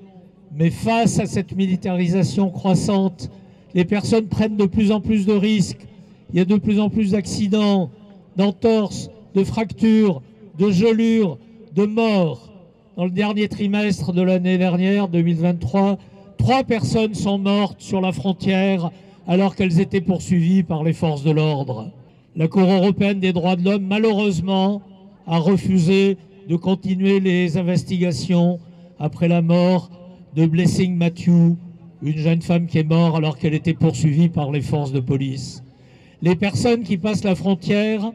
Mais face à cette militarisation croissante, les personnes prennent de plus en plus de risques. Il y a de plus en plus d'accidents, d'entorses, de fractures, de gelures, de morts. Dans le dernier trimestre de l'année dernière, 2023, trois personnes sont mortes sur la frontière alors qu'elles étaient poursuivies par les forces de l'ordre. La Cour européenne des droits de l'homme, malheureusement, a refusé de continuer les investigations après la mort de Blessing Matthew, une jeune femme qui est morte alors qu'elle était poursuivie par les forces de police. Les personnes qui passent la frontière,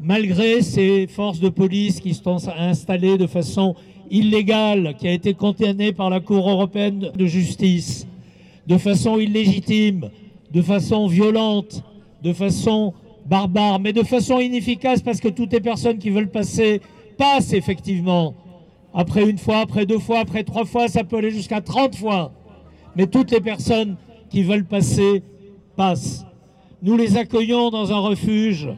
malgré ces forces de police qui sont installées de façon illégale qui a été condamnée par la Cour européenne de justice de façon illégitime, de façon violente, de façon barbare, mais de façon inefficace parce que toutes les personnes qui veulent passer passent effectivement. Après une fois, après deux fois, après trois fois, ça peut aller jusqu'à 30 fois. Mais toutes les personnes qui veulent passer passent. Nous les accueillons dans un refuge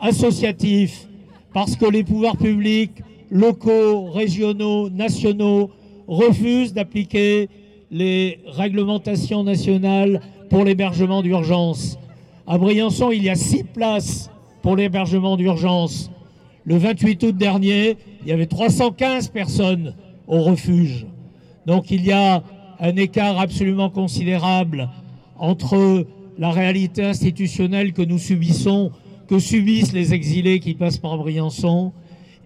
associatif parce que les pouvoirs publics locaux, régionaux, nationaux refusent d'appliquer les réglementations nationales pour l'hébergement d'urgence. À Briançon, il y a six places pour l'hébergement d'urgence. Le 28 août dernier, il y avait 315 personnes au refuge. Donc il y a un écart absolument considérable entre la réalité institutionnelle que nous subissons, que subissent les exilés qui passent par Briançon,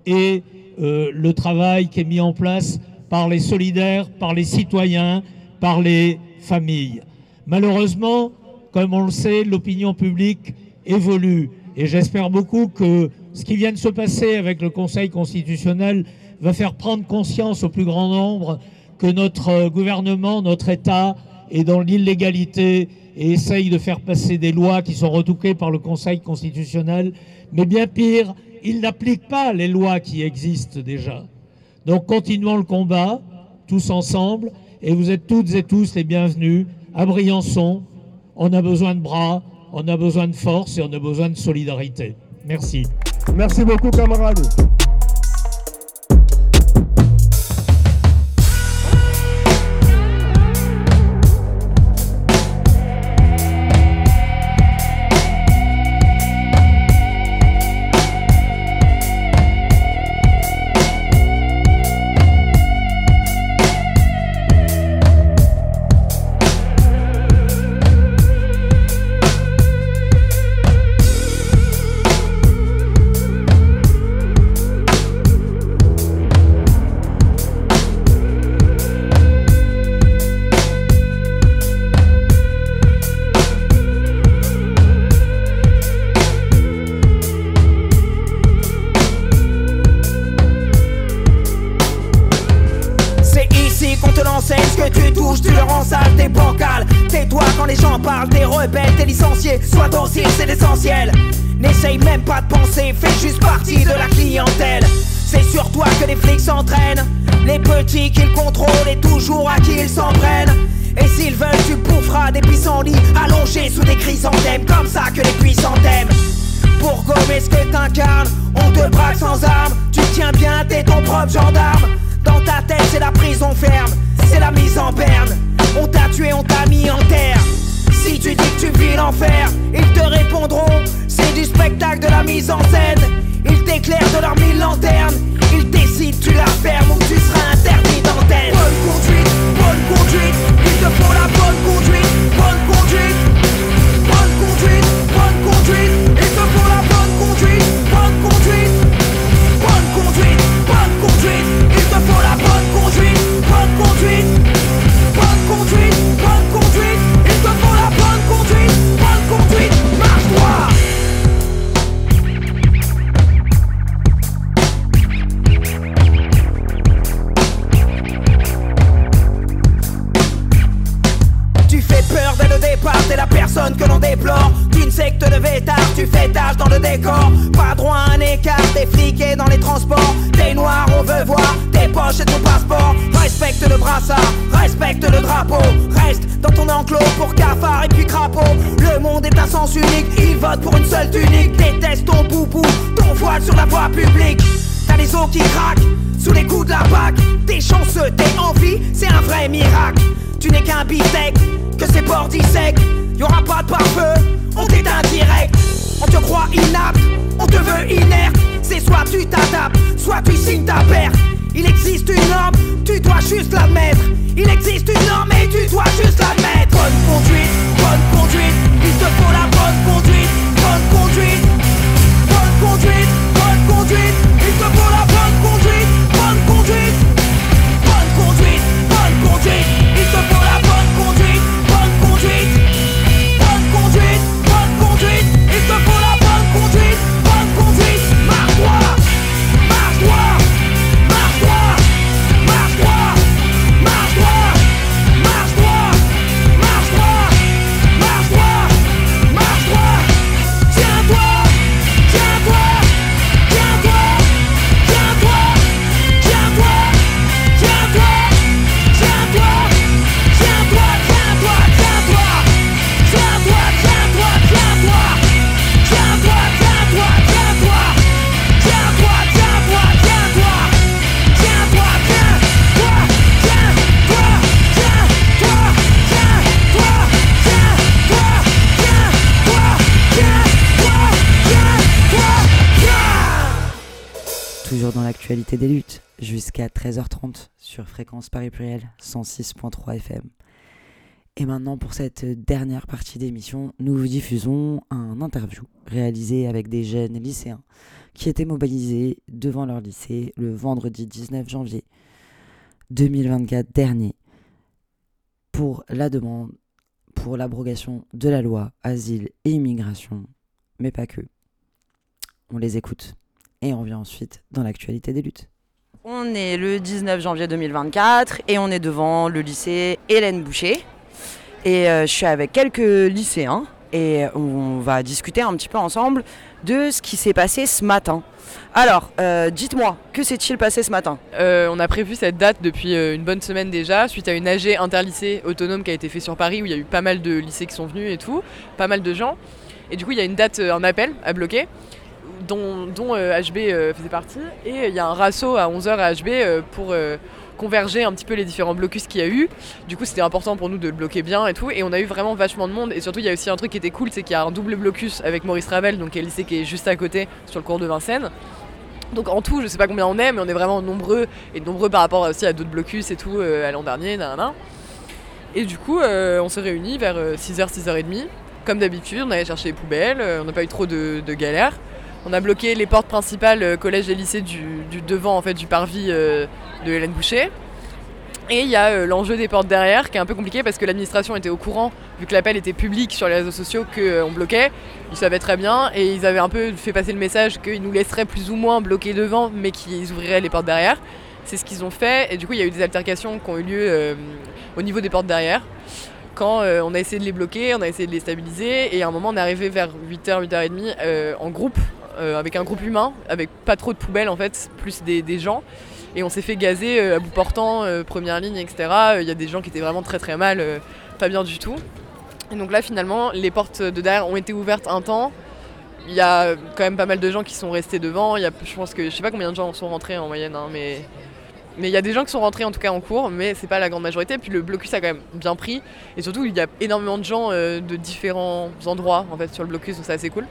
et euh, le travail qui est mis en place par les solidaires, par les citoyens, par les familles. Malheureusement, comme on le sait, l'opinion publique évolue. Et j'espère beaucoup que ce qui vient de se passer avec le Conseil constitutionnel va faire prendre conscience au plus grand nombre que notre gouvernement, notre État est dans l'illégalité et essaye de faire passer des lois qui sont retoquées par le Conseil constitutionnel. Mais bien pire, il n'applique pas les lois qui existent déjà. Donc continuons le combat, tous ensemble, et vous êtes toutes et tous les bienvenus à Briançon. On a besoin de bras, on a besoin de force et on a besoin de solidarité. Merci. Merci beaucoup, camarades. Sois docile, c'est l'essentiel. N'essaye même pas de penser, fais juste partie de la clientèle. C'est sur toi que les flics s'entraînent. Les petits qu'ils contrôlent et toujours à qui ils s'en prennent. Et s'ils veulent, tu boufferas des pissenlits allongés sous des chrysanthèmes. Comme ça que les puissants t'aiment. Pour gommer ce que t'incarnes, on te braque sans armes. Tu tiens bien, t'es ton propre gendarme. Dans ta tête, c'est la prison ferme, c'est la mise en berne. On t'a tué, on t'a mis en terre. Si tu dis que tu vis l'enfer, ils te répondront c'est du spectacle, de la mise en scène. Ils t'éclairent de leurs mille lanternes. Ils décident, tu la fermes ou tu seras interdit d'antenne. Bonne conduite, bonne conduite, il te faut la bonne conduite, bonne conduite. Bonne conduite, bonne conduite, il te faut la bonne conduite, bonne conduite. Bonne conduite, bonne conduite, Pas droit à un écart, t'es fliqué dans les transports. T'es noir, on veut voir tes poches et ton passeport. Respecte le brassard, respecte le drapeau. Reste dans ton enclos pour cafard et puis crapaud. Le monde est un sens unique, il vote pour une seule tunique. Déteste ton boubou, ton voile sur la voie publique. T'as les os qui craquent sous les coups de la bague. T'es chanceux, t'es en vie, c'est un vrai miracle. Tu n'es qu'un bistec, que c'est bordi sec. Y'aura pas de pare-feu, on t'éteint direct. On te croit inapte, on te veut inerte. C'est soit tu t'adaptes, soit tu signes ta perte. Il existe une norme, tu dois juste l'admettre. Il existe une norme et tu dois juste l'admettre. Bonne conduite, bonne conduite, il te faut la bonne conduite, bonne conduite. Bonne conduite, bonne conduite, il te faut la bonne conduite, bonne conduite. L'actualité des luttes, jusqu'à 13h30 sur Fréquence Paris Pluriel 106.3 FM. Et maintenant, pour cette dernière partie d'émission, nous vous diffusons un interview réalisé avec des jeunes lycéens qui étaient mobilisés devant leur lycée le vendredi 19 janvier 2024 dernier pour la demande pour l'abrogation de la loi asile et immigration, mais pas que. On les écoute et on revient ensuite dans l'actualité des luttes. On est le 19 janvier 2024 et on est devant le lycée Hélène Boucher. Et euh, je suis avec quelques lycéens et on va discuter un petit peu ensemble de ce qui s'est passé ce matin. Alors, euh, dites-moi, que s'est-il passé ce matin? Euh, on a prévu cette date depuis une bonne semaine déjà, suite à une AG interlycée autonome qui a été faite sur Paris, où il y a eu pas mal de lycées qui sont venus et tout, pas mal de gens. Et du coup, il y a une date, un appel à bloquer, dont, dont, euh, HB euh, faisait partie. Et il y a un rasso à 11h à HB euh, pour euh, converger un petit peu les différents blocus qu'il y a eu. Du coup, c'était important pour nous de bloquer bien et tout. Et on a eu vraiment vachement de monde. Et surtout, il y a aussi un truc qui était cool, c'est qu'il y a un double blocus avec Maurice Ravel, donc qui est le lycée qui est juste à côté, sur le cours de Vincennes. Donc en tout, je sais pas combien on est, mais on est vraiment nombreux, et nombreux par rapport aussi à d'autres blocus et tout, euh, à l'an dernier. Et du coup, euh, on s'est réunis vers euh, 6h, 6h30. Comme d'habitude, on allait chercher les poubelles, euh, on n'a pas eu trop de, de galères. On a bloqué les portes principales euh, collège et lycée du, devant, en fait, du parvis euh, de Hélène Boucher. Et il y a euh, l'enjeu des portes derrière qui est un peu compliqué parce que l'administration était au courant, vu que l'appel était public sur les réseaux sociaux, qu'on bloquait. Ils savaient très bien et ils avaient un peu fait passer le message qu'ils nous laisseraient plus ou moins bloquer devant, mais qu'ils ouvriraient les portes derrière. C'est ce qu'ils ont fait et du coup il y a eu des altercations qui ont eu lieu au niveau des portes derrière. Quand on a essayé de les bloquer, on a essayé de les stabiliser et à un moment on est arrivé vers 8h, 8h30 euh, en groupe, euh, avec un groupe humain, avec pas trop de poubelles en fait, plus des, gens. Et on s'est fait gazer euh, à bout portant, euh, première ligne, etc. Il y a des gens qui étaient vraiment très très mal, pas bien du tout. Et donc là finalement les portes de derrière ont été ouvertes un temps. Il y a quand même pas mal de gens qui sont restés devant. Y a, je pense que je sais pas combien de gens sont rentrés en moyenne, hein, mais mais il y a des gens qui sont rentrés en tout cas en cours, mais c'est pas la grande majorité. Puis le blocus a quand même bien pris. Et surtout, il y a énormément de gens de différents endroits en fait sur le blocus, donc c'est assez cool.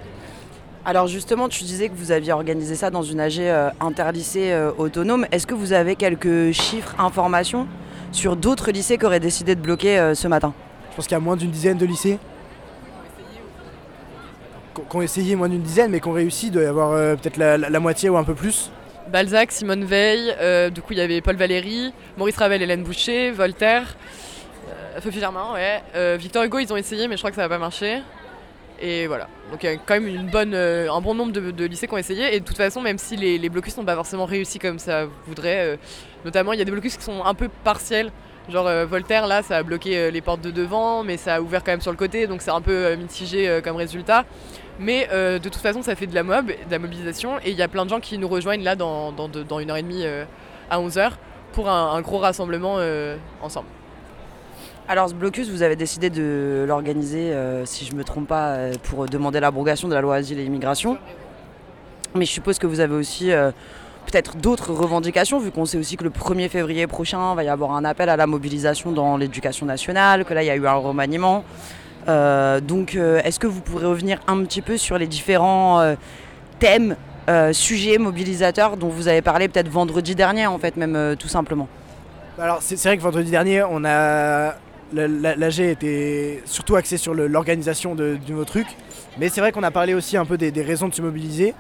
Alors justement, tu disais que vous aviez organisé ça dans une AG euh, interlycée euh, autonome. Est-ce que vous avez quelques chiffres, informations sur d'autres lycées qui auraient décidé de bloquer euh, ce matin? Je pense qu'il y a moins d'une dizaine de lycées. Qui ont essayé moins d'une dizaine, mais qui ont réussi, il doit y avoir euh, peut-être la, la- la moitié ou un peu plus. Balzac, Simone Veil, euh, du coup il y avait Paul Valéry, Maurice Ravel, Hélène Boucher, Voltaire, euh, Sophie Germain, ouais. Euh, Victor Hugo, ils ont essayé, mais je crois que ça n'a pas marché. Et voilà. Donc il y a quand même euh, un bon nombre de, lycées qui ont essayé. Et de toute façon, même si les, blocus n'ont pas forcément réussi comme ça voudrait, euh, notamment il y a des blocus qui sont un peu partiels. Genre euh, Voltaire, là, ça a bloqué les portes de devant, mais ça a ouvert quand même sur le côté, donc c'est un peu mitigé comme résultat. Mais de toute façon, ça fait de la mob, de la mobilisation, et il y a plein de gens qui nous rejoignent là dans, une heure et demie à 11h pour un, gros rassemblement ensemble. Alors ce blocus, vous avez décidé de l'organiser, euh, si je me trompe pas, euh, pour demander l'abrogation de la loi asile et immigration. Mais je suppose que vous avez aussi euh, peut-être d'autres revendications, vu qu'on sait aussi que le 1er février prochain, va y avoir un appel à la mobilisation dans l'éducation nationale, que là, il y a eu un remaniement. Donc, est-ce que vous pourrez revenir un petit peu sur les différents thèmes, sujets mobilisateurs dont vous avez parlé peut-être vendredi dernier, en fait, même tout simplement? Alors c'est vrai que vendredi dernier, on a l'AG était surtout axé sur l'organisation de, de nos trucs, mais c'est vrai qu'on a parlé aussi un peu des, des raisons de se mobiliser.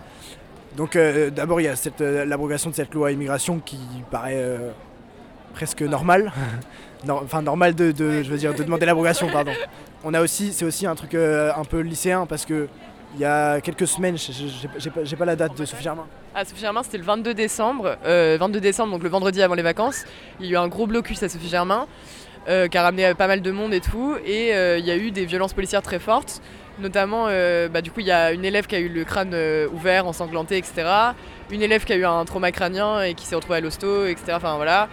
Donc euh, d'abord il y a cette, euh, l'abrogation de cette loi immigration qui paraît euh, presque normale, (laughs) enfin normale de, de- je veux dire de demander l'abrogation pardon. On a aussi c'est aussi un truc un peu lycéen parce que il y a quelques semaines, j'ai pas, pas la date de Sophie Germain. À Sophie Germain, c'était le 22 décembre. euh, 22 décembre, donc le vendredi avant les vacances. Il y a eu un gros blocus à Sophie Germain euh, qui a ramené euh, pas mal de monde et tout. Et euh, il y a eu des violences policières très fortes. Notamment, bah, du coup, il y a une élève qui a eu le crâne ouvert, ensanglanté, etc. Une élève qui a eu un trauma crânien et qui s'est retrouvée à l'hosto, etc. Enfin voilà.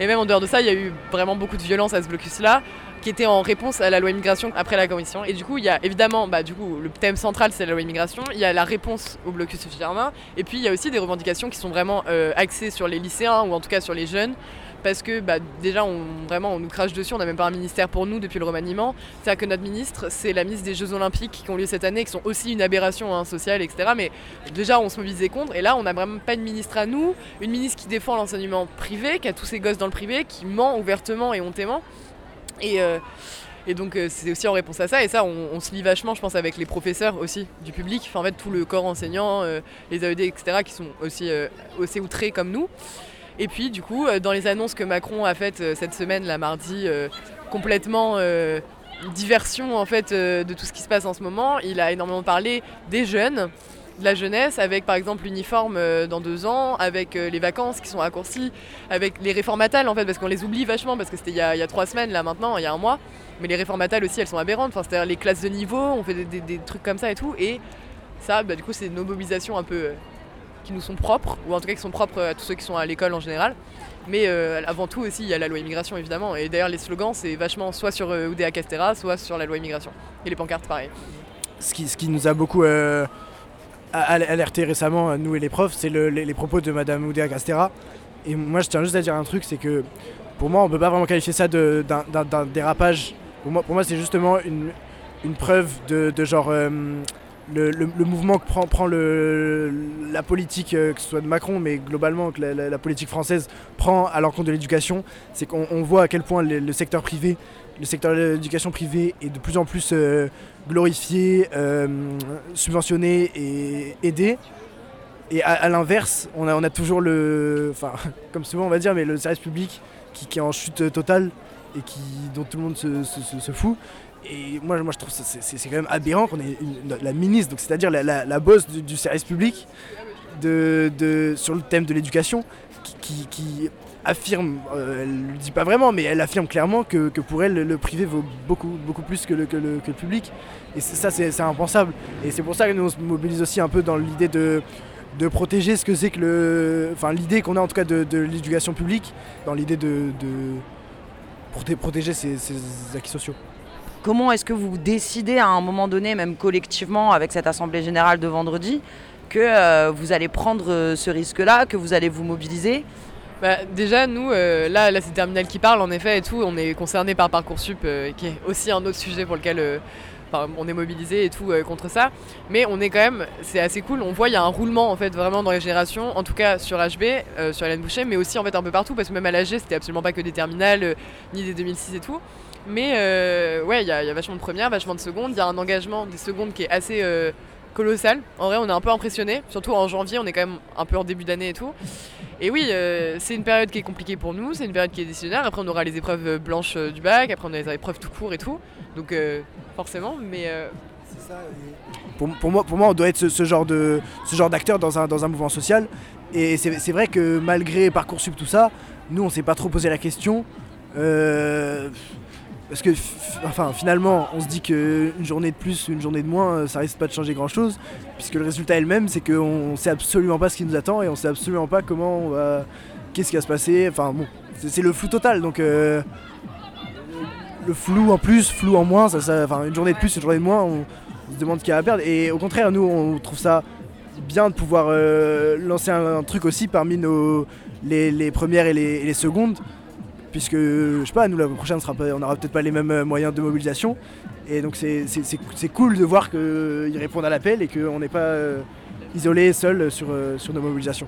Et même en dehors de ça, il y a eu vraiment beaucoup de violence à ce blocus-là. qui était en réponse à la loi immigration après la commission. Et du coup, il y a évidemment, bah, du coup, le thème central c'est la loi immigration, il y a la réponse au blocus Germain, et puis il y a aussi des revendications qui sont vraiment axées sur les lycéens ou en tout cas sur les jeunes. Parce que bah, déjà, on, vraiment, on nous crache dessus, on n'a même pas un ministère pour nous depuis le remaniement. C'est-à-dire que notre ministre, c'est la ministre des Jeux Olympiques qui ont lieu cette année, qui sont aussi une aberration hein, sociale, etc. Mais déjà, on se mobilisait contre, et là, on n'a vraiment pas une ministre à nous, une ministre qui défend l'enseignement privé, qui a tous ses gosses dans le privé, qui ment ouvertement et hontément. Et, euh, et donc euh, c'est aussi en réponse à ça, et ça on, se lie vachement je pense avec les professeurs aussi du public, enfin en fait tout le corps enseignant, euh, les AED etc. qui sont aussi, aussi outrés comme nous. Et puis du coup euh, dans les annonces que Macron a faites euh, cette semaine, la mardi, euh, complètement diversion en fait de tout ce qui se passe en ce moment, il a énormément parlé des jeunes, de la jeunesse, avec par exemple l'uniforme dans deux ans, avec les vacances qui sont raccourcies, avec les réformatales en fait, parce qu'on les oublie vachement, parce que c'était il y, a, trois semaines, là maintenant, il y a un mois. Mais les réformatales aussi, elles sont aberrantes, enfin, c'est-à-dire les classes de niveau, on fait des, trucs comme ça et tout. Et ça, bah, du coup, c'est nos mobilisations un peu nous sont propres, ou en tout cas qui sont propres à tous ceux qui sont à l'école en général. Mais euh, avant tout aussi, il y a la loi immigration évidemment. Et d'ailleurs, les slogans, c'est vachement soit sur euh, Oudéa Castera, soit sur la loi immigration. Et les pancartes, pareil. ce qui, ce qui nous a beaucoup euh, alerté récemment, euh, nous et les profs, c'est le- les, propos de Madame Oudéa Castera. Et moi, je tiens juste à dire un truc, c'est que pour moi, on peut pas vraiment qualifier ça d'un dérapage. Pour moi, pour moi c'est justement une, une preuve de, de genre euh, le, mouvement que prend, prend le, la politique, euh, que ce soit de Macron, mais globalement que la, politique française prend à l'encontre de l'éducation. C'est qu'on on voit à quel point le, secteur privé, le secteur de l'éducation privée est de plus en plus euh, glorifié, euh, subventionné et aidé. Et à, l'inverse, on a, toujours le. Enfin, (laughs) comme souvent on va dire, mais le service public qui, est en chute totale et qui, dont tout le monde se fout. Et moi, moi je trouve que c'est quand même aberrant qu'on ait la ministre, c'est-à-dire la, la, boss du, service public, de, de, sur le thème de l'éducation, qui, qui- affirme, euh, elle le dit pas vraiment, mais elle affirme clairement que, que pour elle, le, privé vaut beaucoup, beaucoup plus que le, que le, public. Et ça, c'est impensable. Et c'est pour ça que nous, on se mobilise aussi un peu dans l'idée de, de protéger ce que c'est que le. Enfin, l'idée qu'on a en tout cas de, de l'éducation publique, dans l'idée de, de proté- protéger ses acquis sociaux. Comment est-ce que vous décidez à un moment donné, même collectivement, avec cette Assemblée Générale de vendredi, que euh, vous allez prendre euh, ce risque-là, que vous allez vous mobiliser? Bah, déjà, nous, euh, là, c'est Terminal qui parle, en effet, et tout. On est concerné par Parcoursup, qui est aussi un autre sujet pour lequel on est mobilisé et tout contre ça. Mais on est quand même, c'est assez cool. On voit, il y a un roulement, en fait, vraiment dans les générations, en tout cas sur HB, sur Hélène Boucher, mais aussi, en fait, un peu partout, parce que même à l'AG, c'était absolument pas que des terminales, ni des 2006 et tout. Mais euh, ouais, il y, a vachement de premières, vachement de secondes. Il y a un engagement des secondes qui est assez euh, colossal. En vrai, on est un peu impressionné. Surtout en janvier, on est quand même un peu en début d'année et tout. Et oui, euh, c'est une période qui est compliquée pour nous, c'est une période qui est décisionnaire. Après, on aura les épreuves blanches du bac, après, on a les épreuves tout court et tout. Donc, forcément, mais. Pour, moi, pour moi, on doit être ce, genre de ce genre d'acteur dans un, dans un mouvement social. Et c'est vrai que malgré Parcoursup, tout ça, nous, on s'est pas trop posé la question. Parce que, enfin, finalement, on se dit qu'une journée de plus, une journée de moins, euh, ça risque pas de changer grand chose. Puisque le résultat est le même, c'est qu'on sait absolument pas ce qui nous attend et on sait absolument pas comment on va. Qu'est-ce qui va se passer. Enfin, bon, c'est le flou total. Donc. euh, le flou en plus, flou en moins, ça, une journée de plus, une journée de moins, on, se demande qui a à perdre. Et au contraire, nous, on trouve ça bien de pouvoir euh, lancer un, truc aussi parmi nos, les, premières et les secondes, puisque, je sais pas, nous, la prochaine, sera pas, on n'aura peut-être pas les mêmes euh, moyens de mobilisation. Et donc, c'est- cool de voir qu'ils répondent à l'appel et qu'on n'est pas euh, isolé, seul sur, euh, sur nos mobilisations.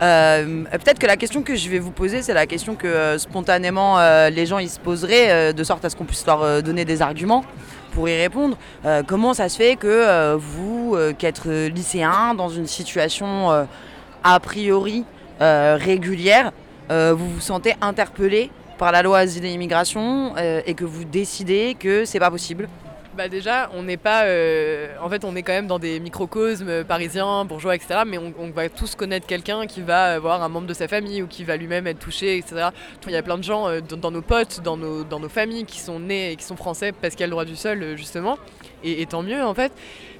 Peut-être que la question que je vais vous poser, c'est la question que spontanément les gens ils se poseraient, de sorte à ce qu'on puisse leur donner des arguments pour y répondre. Comment ça se fait que vous, euh, lycéen, dans une situation a priori régulière, vous vous sentez interpellé par la loi asile et immigration euh, et que vous décidez que c'est pas possible Bah déjà, on n'est pas, euh, en fait, on est quand même dans des microcosmes euh, parisiens, bourgeois, etc. Mais on, va tous connaître quelqu'un qui va avoir un membre de sa famille ou qui va lui-même être touché, etc. Il y a plein de gens euh, dans, nos potes, dans nos, dans nos familles qui sont nés et qui sont français parce qu'il y a le droit du sol, euh, justement. Et, tant mieux, en fait.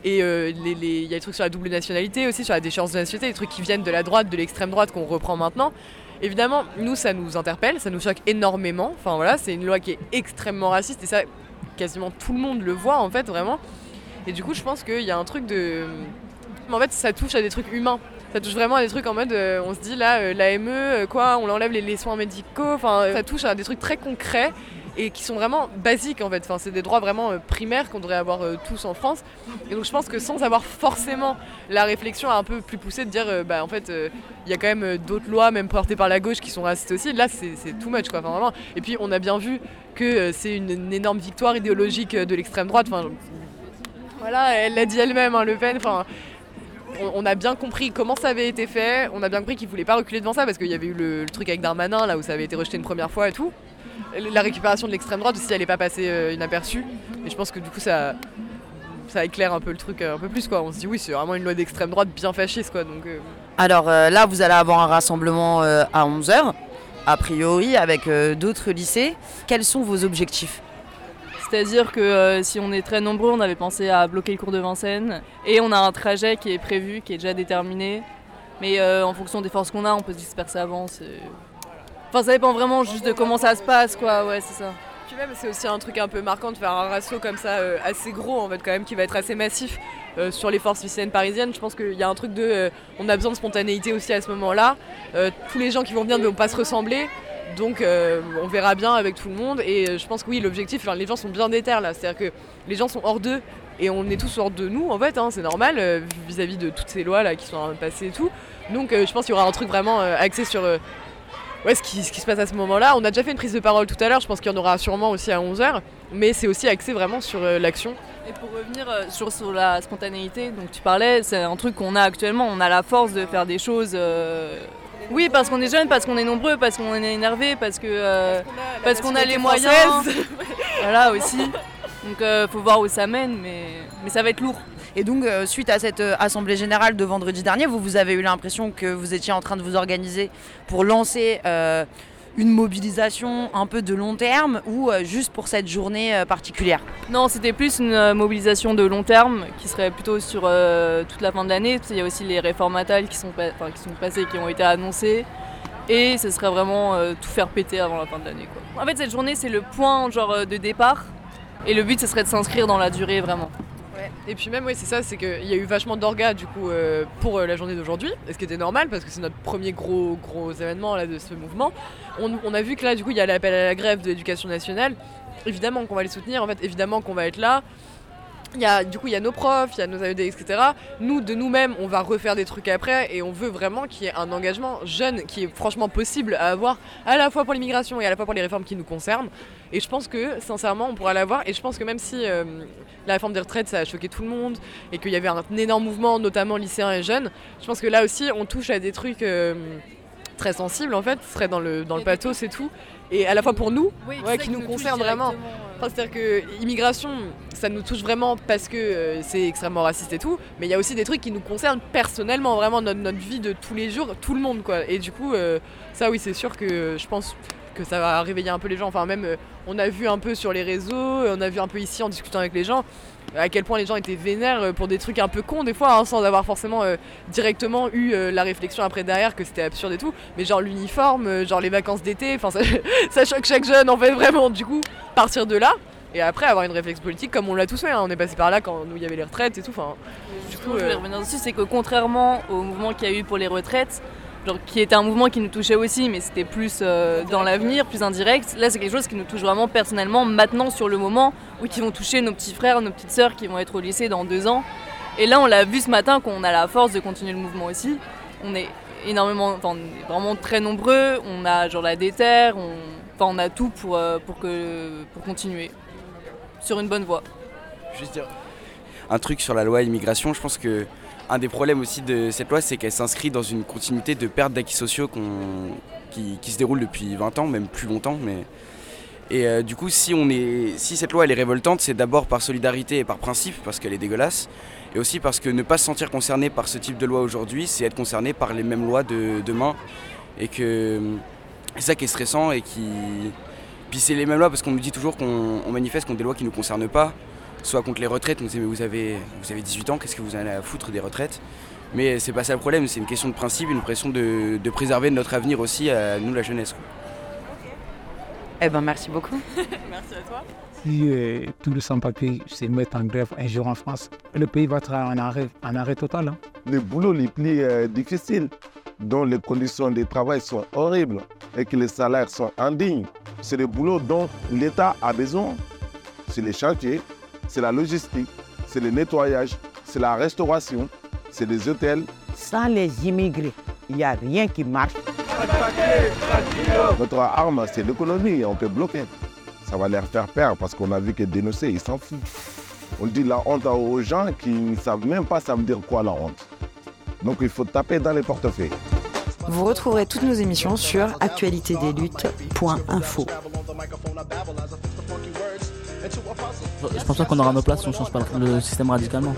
Et euh, il y a des trucs sur la double nationalité aussi, sur la déchéance de nationalité, des trucs qui viennent de la droite, de l'extrême droite qu'on reprend maintenant. Évidemment, nous, ça nous interpelle, ça nous choque énormément. Enfin voilà, c'est une loi qui est extrêmement raciste et ça, quasiment tout le monde le voit en fait, vraiment. Et du coup, je pense qu'il y a un truc de. En fait, ça touche à des trucs humains. Ça touche vraiment à des trucs en mode, euh, on se dit là, euh, l'AME, euh, quoi, on enlève les, les soins médicaux. Enfin, ça touche à des trucs très concrets et qui sont vraiment basiques en fait. Enfin, c'est des droits vraiment euh, primaires qu'on devrait avoir euh, tous en France. Et donc je pense que sans avoir forcément la réflexion un peu plus poussée de dire, euh, bah en fait, il y a quand même d'autres lois, même portées par la gauche, qui sont racistes aussi. Là, c'est too much quoi. Enfin, vraiment. Et puis on a bien vu que c'est une, énorme victoire idéologique de l'extrême droite. Enfin, voilà, elle l'a dit elle-même, hein, Le Pen. Enfin, on, a bien compris comment ça avait été fait. On a bien compris qu'il voulait pas reculer devant ça parce qu'il y avait eu le truc avec Darmanin là où ça avait été rejeté une première fois et tout. La récupération de l'extrême droite aussi, elle n'est pas passée euh, inaperçue. Et je pense que du coup, ça, ça éclaire un peu le truc euh, un peu plus quoi. On se dit oui, c'est vraiment une loi d'extrême droite bien fasciste quoi. Donc euh, Alors euh, là, vous allez avoir un rassemblement euh, à 11h, a priori, avec euh, d'autres lycées. Quels sont vos objectifs? C'est-à-dire que euh, si on est très nombreux, on avait pensé à bloquer le cours de Vincennes. Et on a un trajet qui est prévu, qui est déjà déterminé. Mais euh, en fonction des forces qu'on a, on peut se disperser avant. Enfin, ça dépend vraiment juste de comment ça se passe, quoi. Ouais, c'est ça. Puis même, c'est aussi un truc un peu marquant de faire un ratio comme ça, euh, assez gros en fait, quand même, qui va être assez massif euh, sur les forces lycéennes parisiennes. Je pense qu'il y a un truc de. euh, on a besoin de spontanéité aussi à ce moment-là. Tous les gens qui vont venir ne vont pas se ressembler. Donc on verra bien avec tout le monde. Et je pense que oui, l'objectif, les gens sont bien déter là. C'est-à-dire que les gens sont hors d'eux. Et on est tous hors de nous en fait, hein, c'est normal vis-à-vis de toutes ces lois là qui sont passées et tout. Donc je pense qu'il y aura un truc vraiment axé sur ouais, ce, qui, ce qui se passe à ce moment-là. On a déjà fait une prise de parole tout à l'heure, je pense qu'il y en aura sûrement aussi à 11h, mais c'est aussi axé vraiment sur euh, l'action. Et pour revenir euh, sur, sur la spontanéité, donc tu parlais, c'est un truc qu'on a actuellement. On a la force de faire des choses. euh, Oui, parce qu'on est jeune, parce qu'on est nombreux, parce qu'on est énervé, parce que parce qu'on a, les nationalité moyens. (laughs) voilà aussi. Donc faut voir où ça mène, mais, mais ça va être lourd. Et donc, euh, suite à cette euh, assemblée générale de vendredi dernier, vous, avez eu l'impression que vous étiez en train de vous organiser pour lancer euh, une mobilisation un peu de long terme ou juste pour cette journée particulière? Non, c'était plus une mobilisation de long terme qui serait plutôt sur toute la fin de l'année. qu'il y a aussi les réformes natales qui sont, qui passées, qui ont été annoncées. Et ce serait vraiment tout faire péter avant la fin de l'année. En fait, cette journée, c'est le point genre, de départ. Et le but, ce serait de s'inscrire dans la durée vraiment. Et puis même, oui, c'est ça, c'est qu'il y a eu vachement d'orgas du coup euh, pour euh, la journée d'aujourd'hui, ce qui était normal parce que c'est notre premier gros gros événement là de ce mouvement. On, a vu que là, du coup, il y a l'appel à la grève de l'éducation nationale. Évidemment qu'on va les soutenir, en fait, évidemment qu'on va être là. Y a, du coup, il y a nos profs, il y a nos AED, etc. Nous, de nous-mêmes, on va refaire des trucs après et on veut vraiment qu'il y ait un engagement jeune qui est franchement possible à avoir à la fois pour l'immigration et à la fois pour les réformes qui nous concernent. Et je pense que, sincèrement, on pourra l'avoir. Et je pense que même si euh, la réforme des retraites, ça a choqué tout le monde et qu'il y avait un énorme mouvement, notamment lycéens et jeunes, je pense que là aussi, on touche à des trucs euh, très sensibles, en fait. Ce serait dans le, dans le pathos et tout. Et à la fois pour nous, Oui, ouais, qui nous nous concerne vraiment. Enfin, C'est-à-dire que immigration, ça nous touche vraiment parce que euh, c'est extrêmement raciste et tout, mais il y a aussi des trucs qui nous concernent personnellement, vraiment notre, notre vie de tous les jours, tout le monde quoi. Et du coup, euh, ça oui, c'est sûr que euh, je pense que ça va réveiller un peu les gens. Enfin même, euh, on a vu un peu sur les réseaux, on a vu un peu ici en discutant avec les gens, à quel point les gens étaient vénères pour des trucs un peu cons des fois, hein, sans avoir forcément euh, directement eu euh, la réflexion après derrière que c'était absurde et tout. Mais genre l'uniforme, euh, genre les vacances d'été, enfin ça, (laughs) ça choque chaque jeune en fait vraiment. Du coup, partir de là. Et après avoir une réflexion politique comme on l'a tous fait, hein. on est passé par là quand nous il y avait les retraites et tout. Enfin, du coup, je voulais revenir dessus, c'est que contrairement au mouvement qu'il y a eu pour les retraites, genre, qui était un mouvement qui nous touchait aussi, mais c'était plus euh, dans l'avenir, plus indirect, là c'est quelque chose qui nous touche vraiment personnellement, maintenant sur le moment, ou qui vont toucher nos petits frères, nos petites sœurs qui vont être au lycée dans deux ans. Et là on l'a vu ce matin qu'on a la force de continuer le mouvement aussi. On est énormément, enfin on est vraiment très nombreux, on a genre la déterre, on, enfin on a tout pour, euh, pour, que, pour continuer sur une bonne voie. Juste dire un truc sur la loi immigration. Je pense que un des problèmes aussi de cette loi, c'est qu'elle s'inscrit dans une continuité de perte d'acquis sociaux qui, se déroule depuis 20 ans, même plus longtemps. Et euh, du coup, si, cette loi est révoltante, c'est d'abord par solidarité et par principe, parce qu'elle est dégueulasse, et aussi parce que ne pas se sentir concerné par ce type de loi aujourd'hui, c'est être concerné par les mêmes lois de demain. Et que c'est ça qui est stressant et qui. Puis c'est les mêmes lois parce qu'on nous dit toujours qu'on on manifeste contre des lois qui ne nous concernent pas. Soit contre les retraites, on disait mais vous avez, vous avez 18 ans, qu'est-ce que vous en avez à foutre des retraites? Mais c'est pas ça le problème, c'est une question de principe, une pression de, de préserver notre avenir aussi à nous la jeunesse. quoi. Eh ben merci beaucoup. (laughs) Merci à toi. Si euh, tous les sans-papiers se mettent en grève un jour en France, le pays va être en arrêt, en arrêt total. hein. les boulots les plus euh, difficiles, dont les conditions de travail sont horribles et que les salaires sont indignes. C'est le boulot dont l'État a besoin. C'est les chantiers, c'est la logistique, c'est le nettoyage, c'est la restauration, c'est les hôtels. Sans les immigrés, il n'y a rien qui marche. Notre arme, c'est l'économie et on peut bloquer. Ça va leur faire peur parce qu'on a vu que dénoncer, ils s'en foutent. On dit la honte aux gens qui ne savent même pas ça veut dire quoi la honte. Donc il faut taper dans les portefeuilles. Vous retrouverez toutes nos émissions sur actualitédesluttes.info je pense pas qu'on aura nos places si on change pas le système radicalement.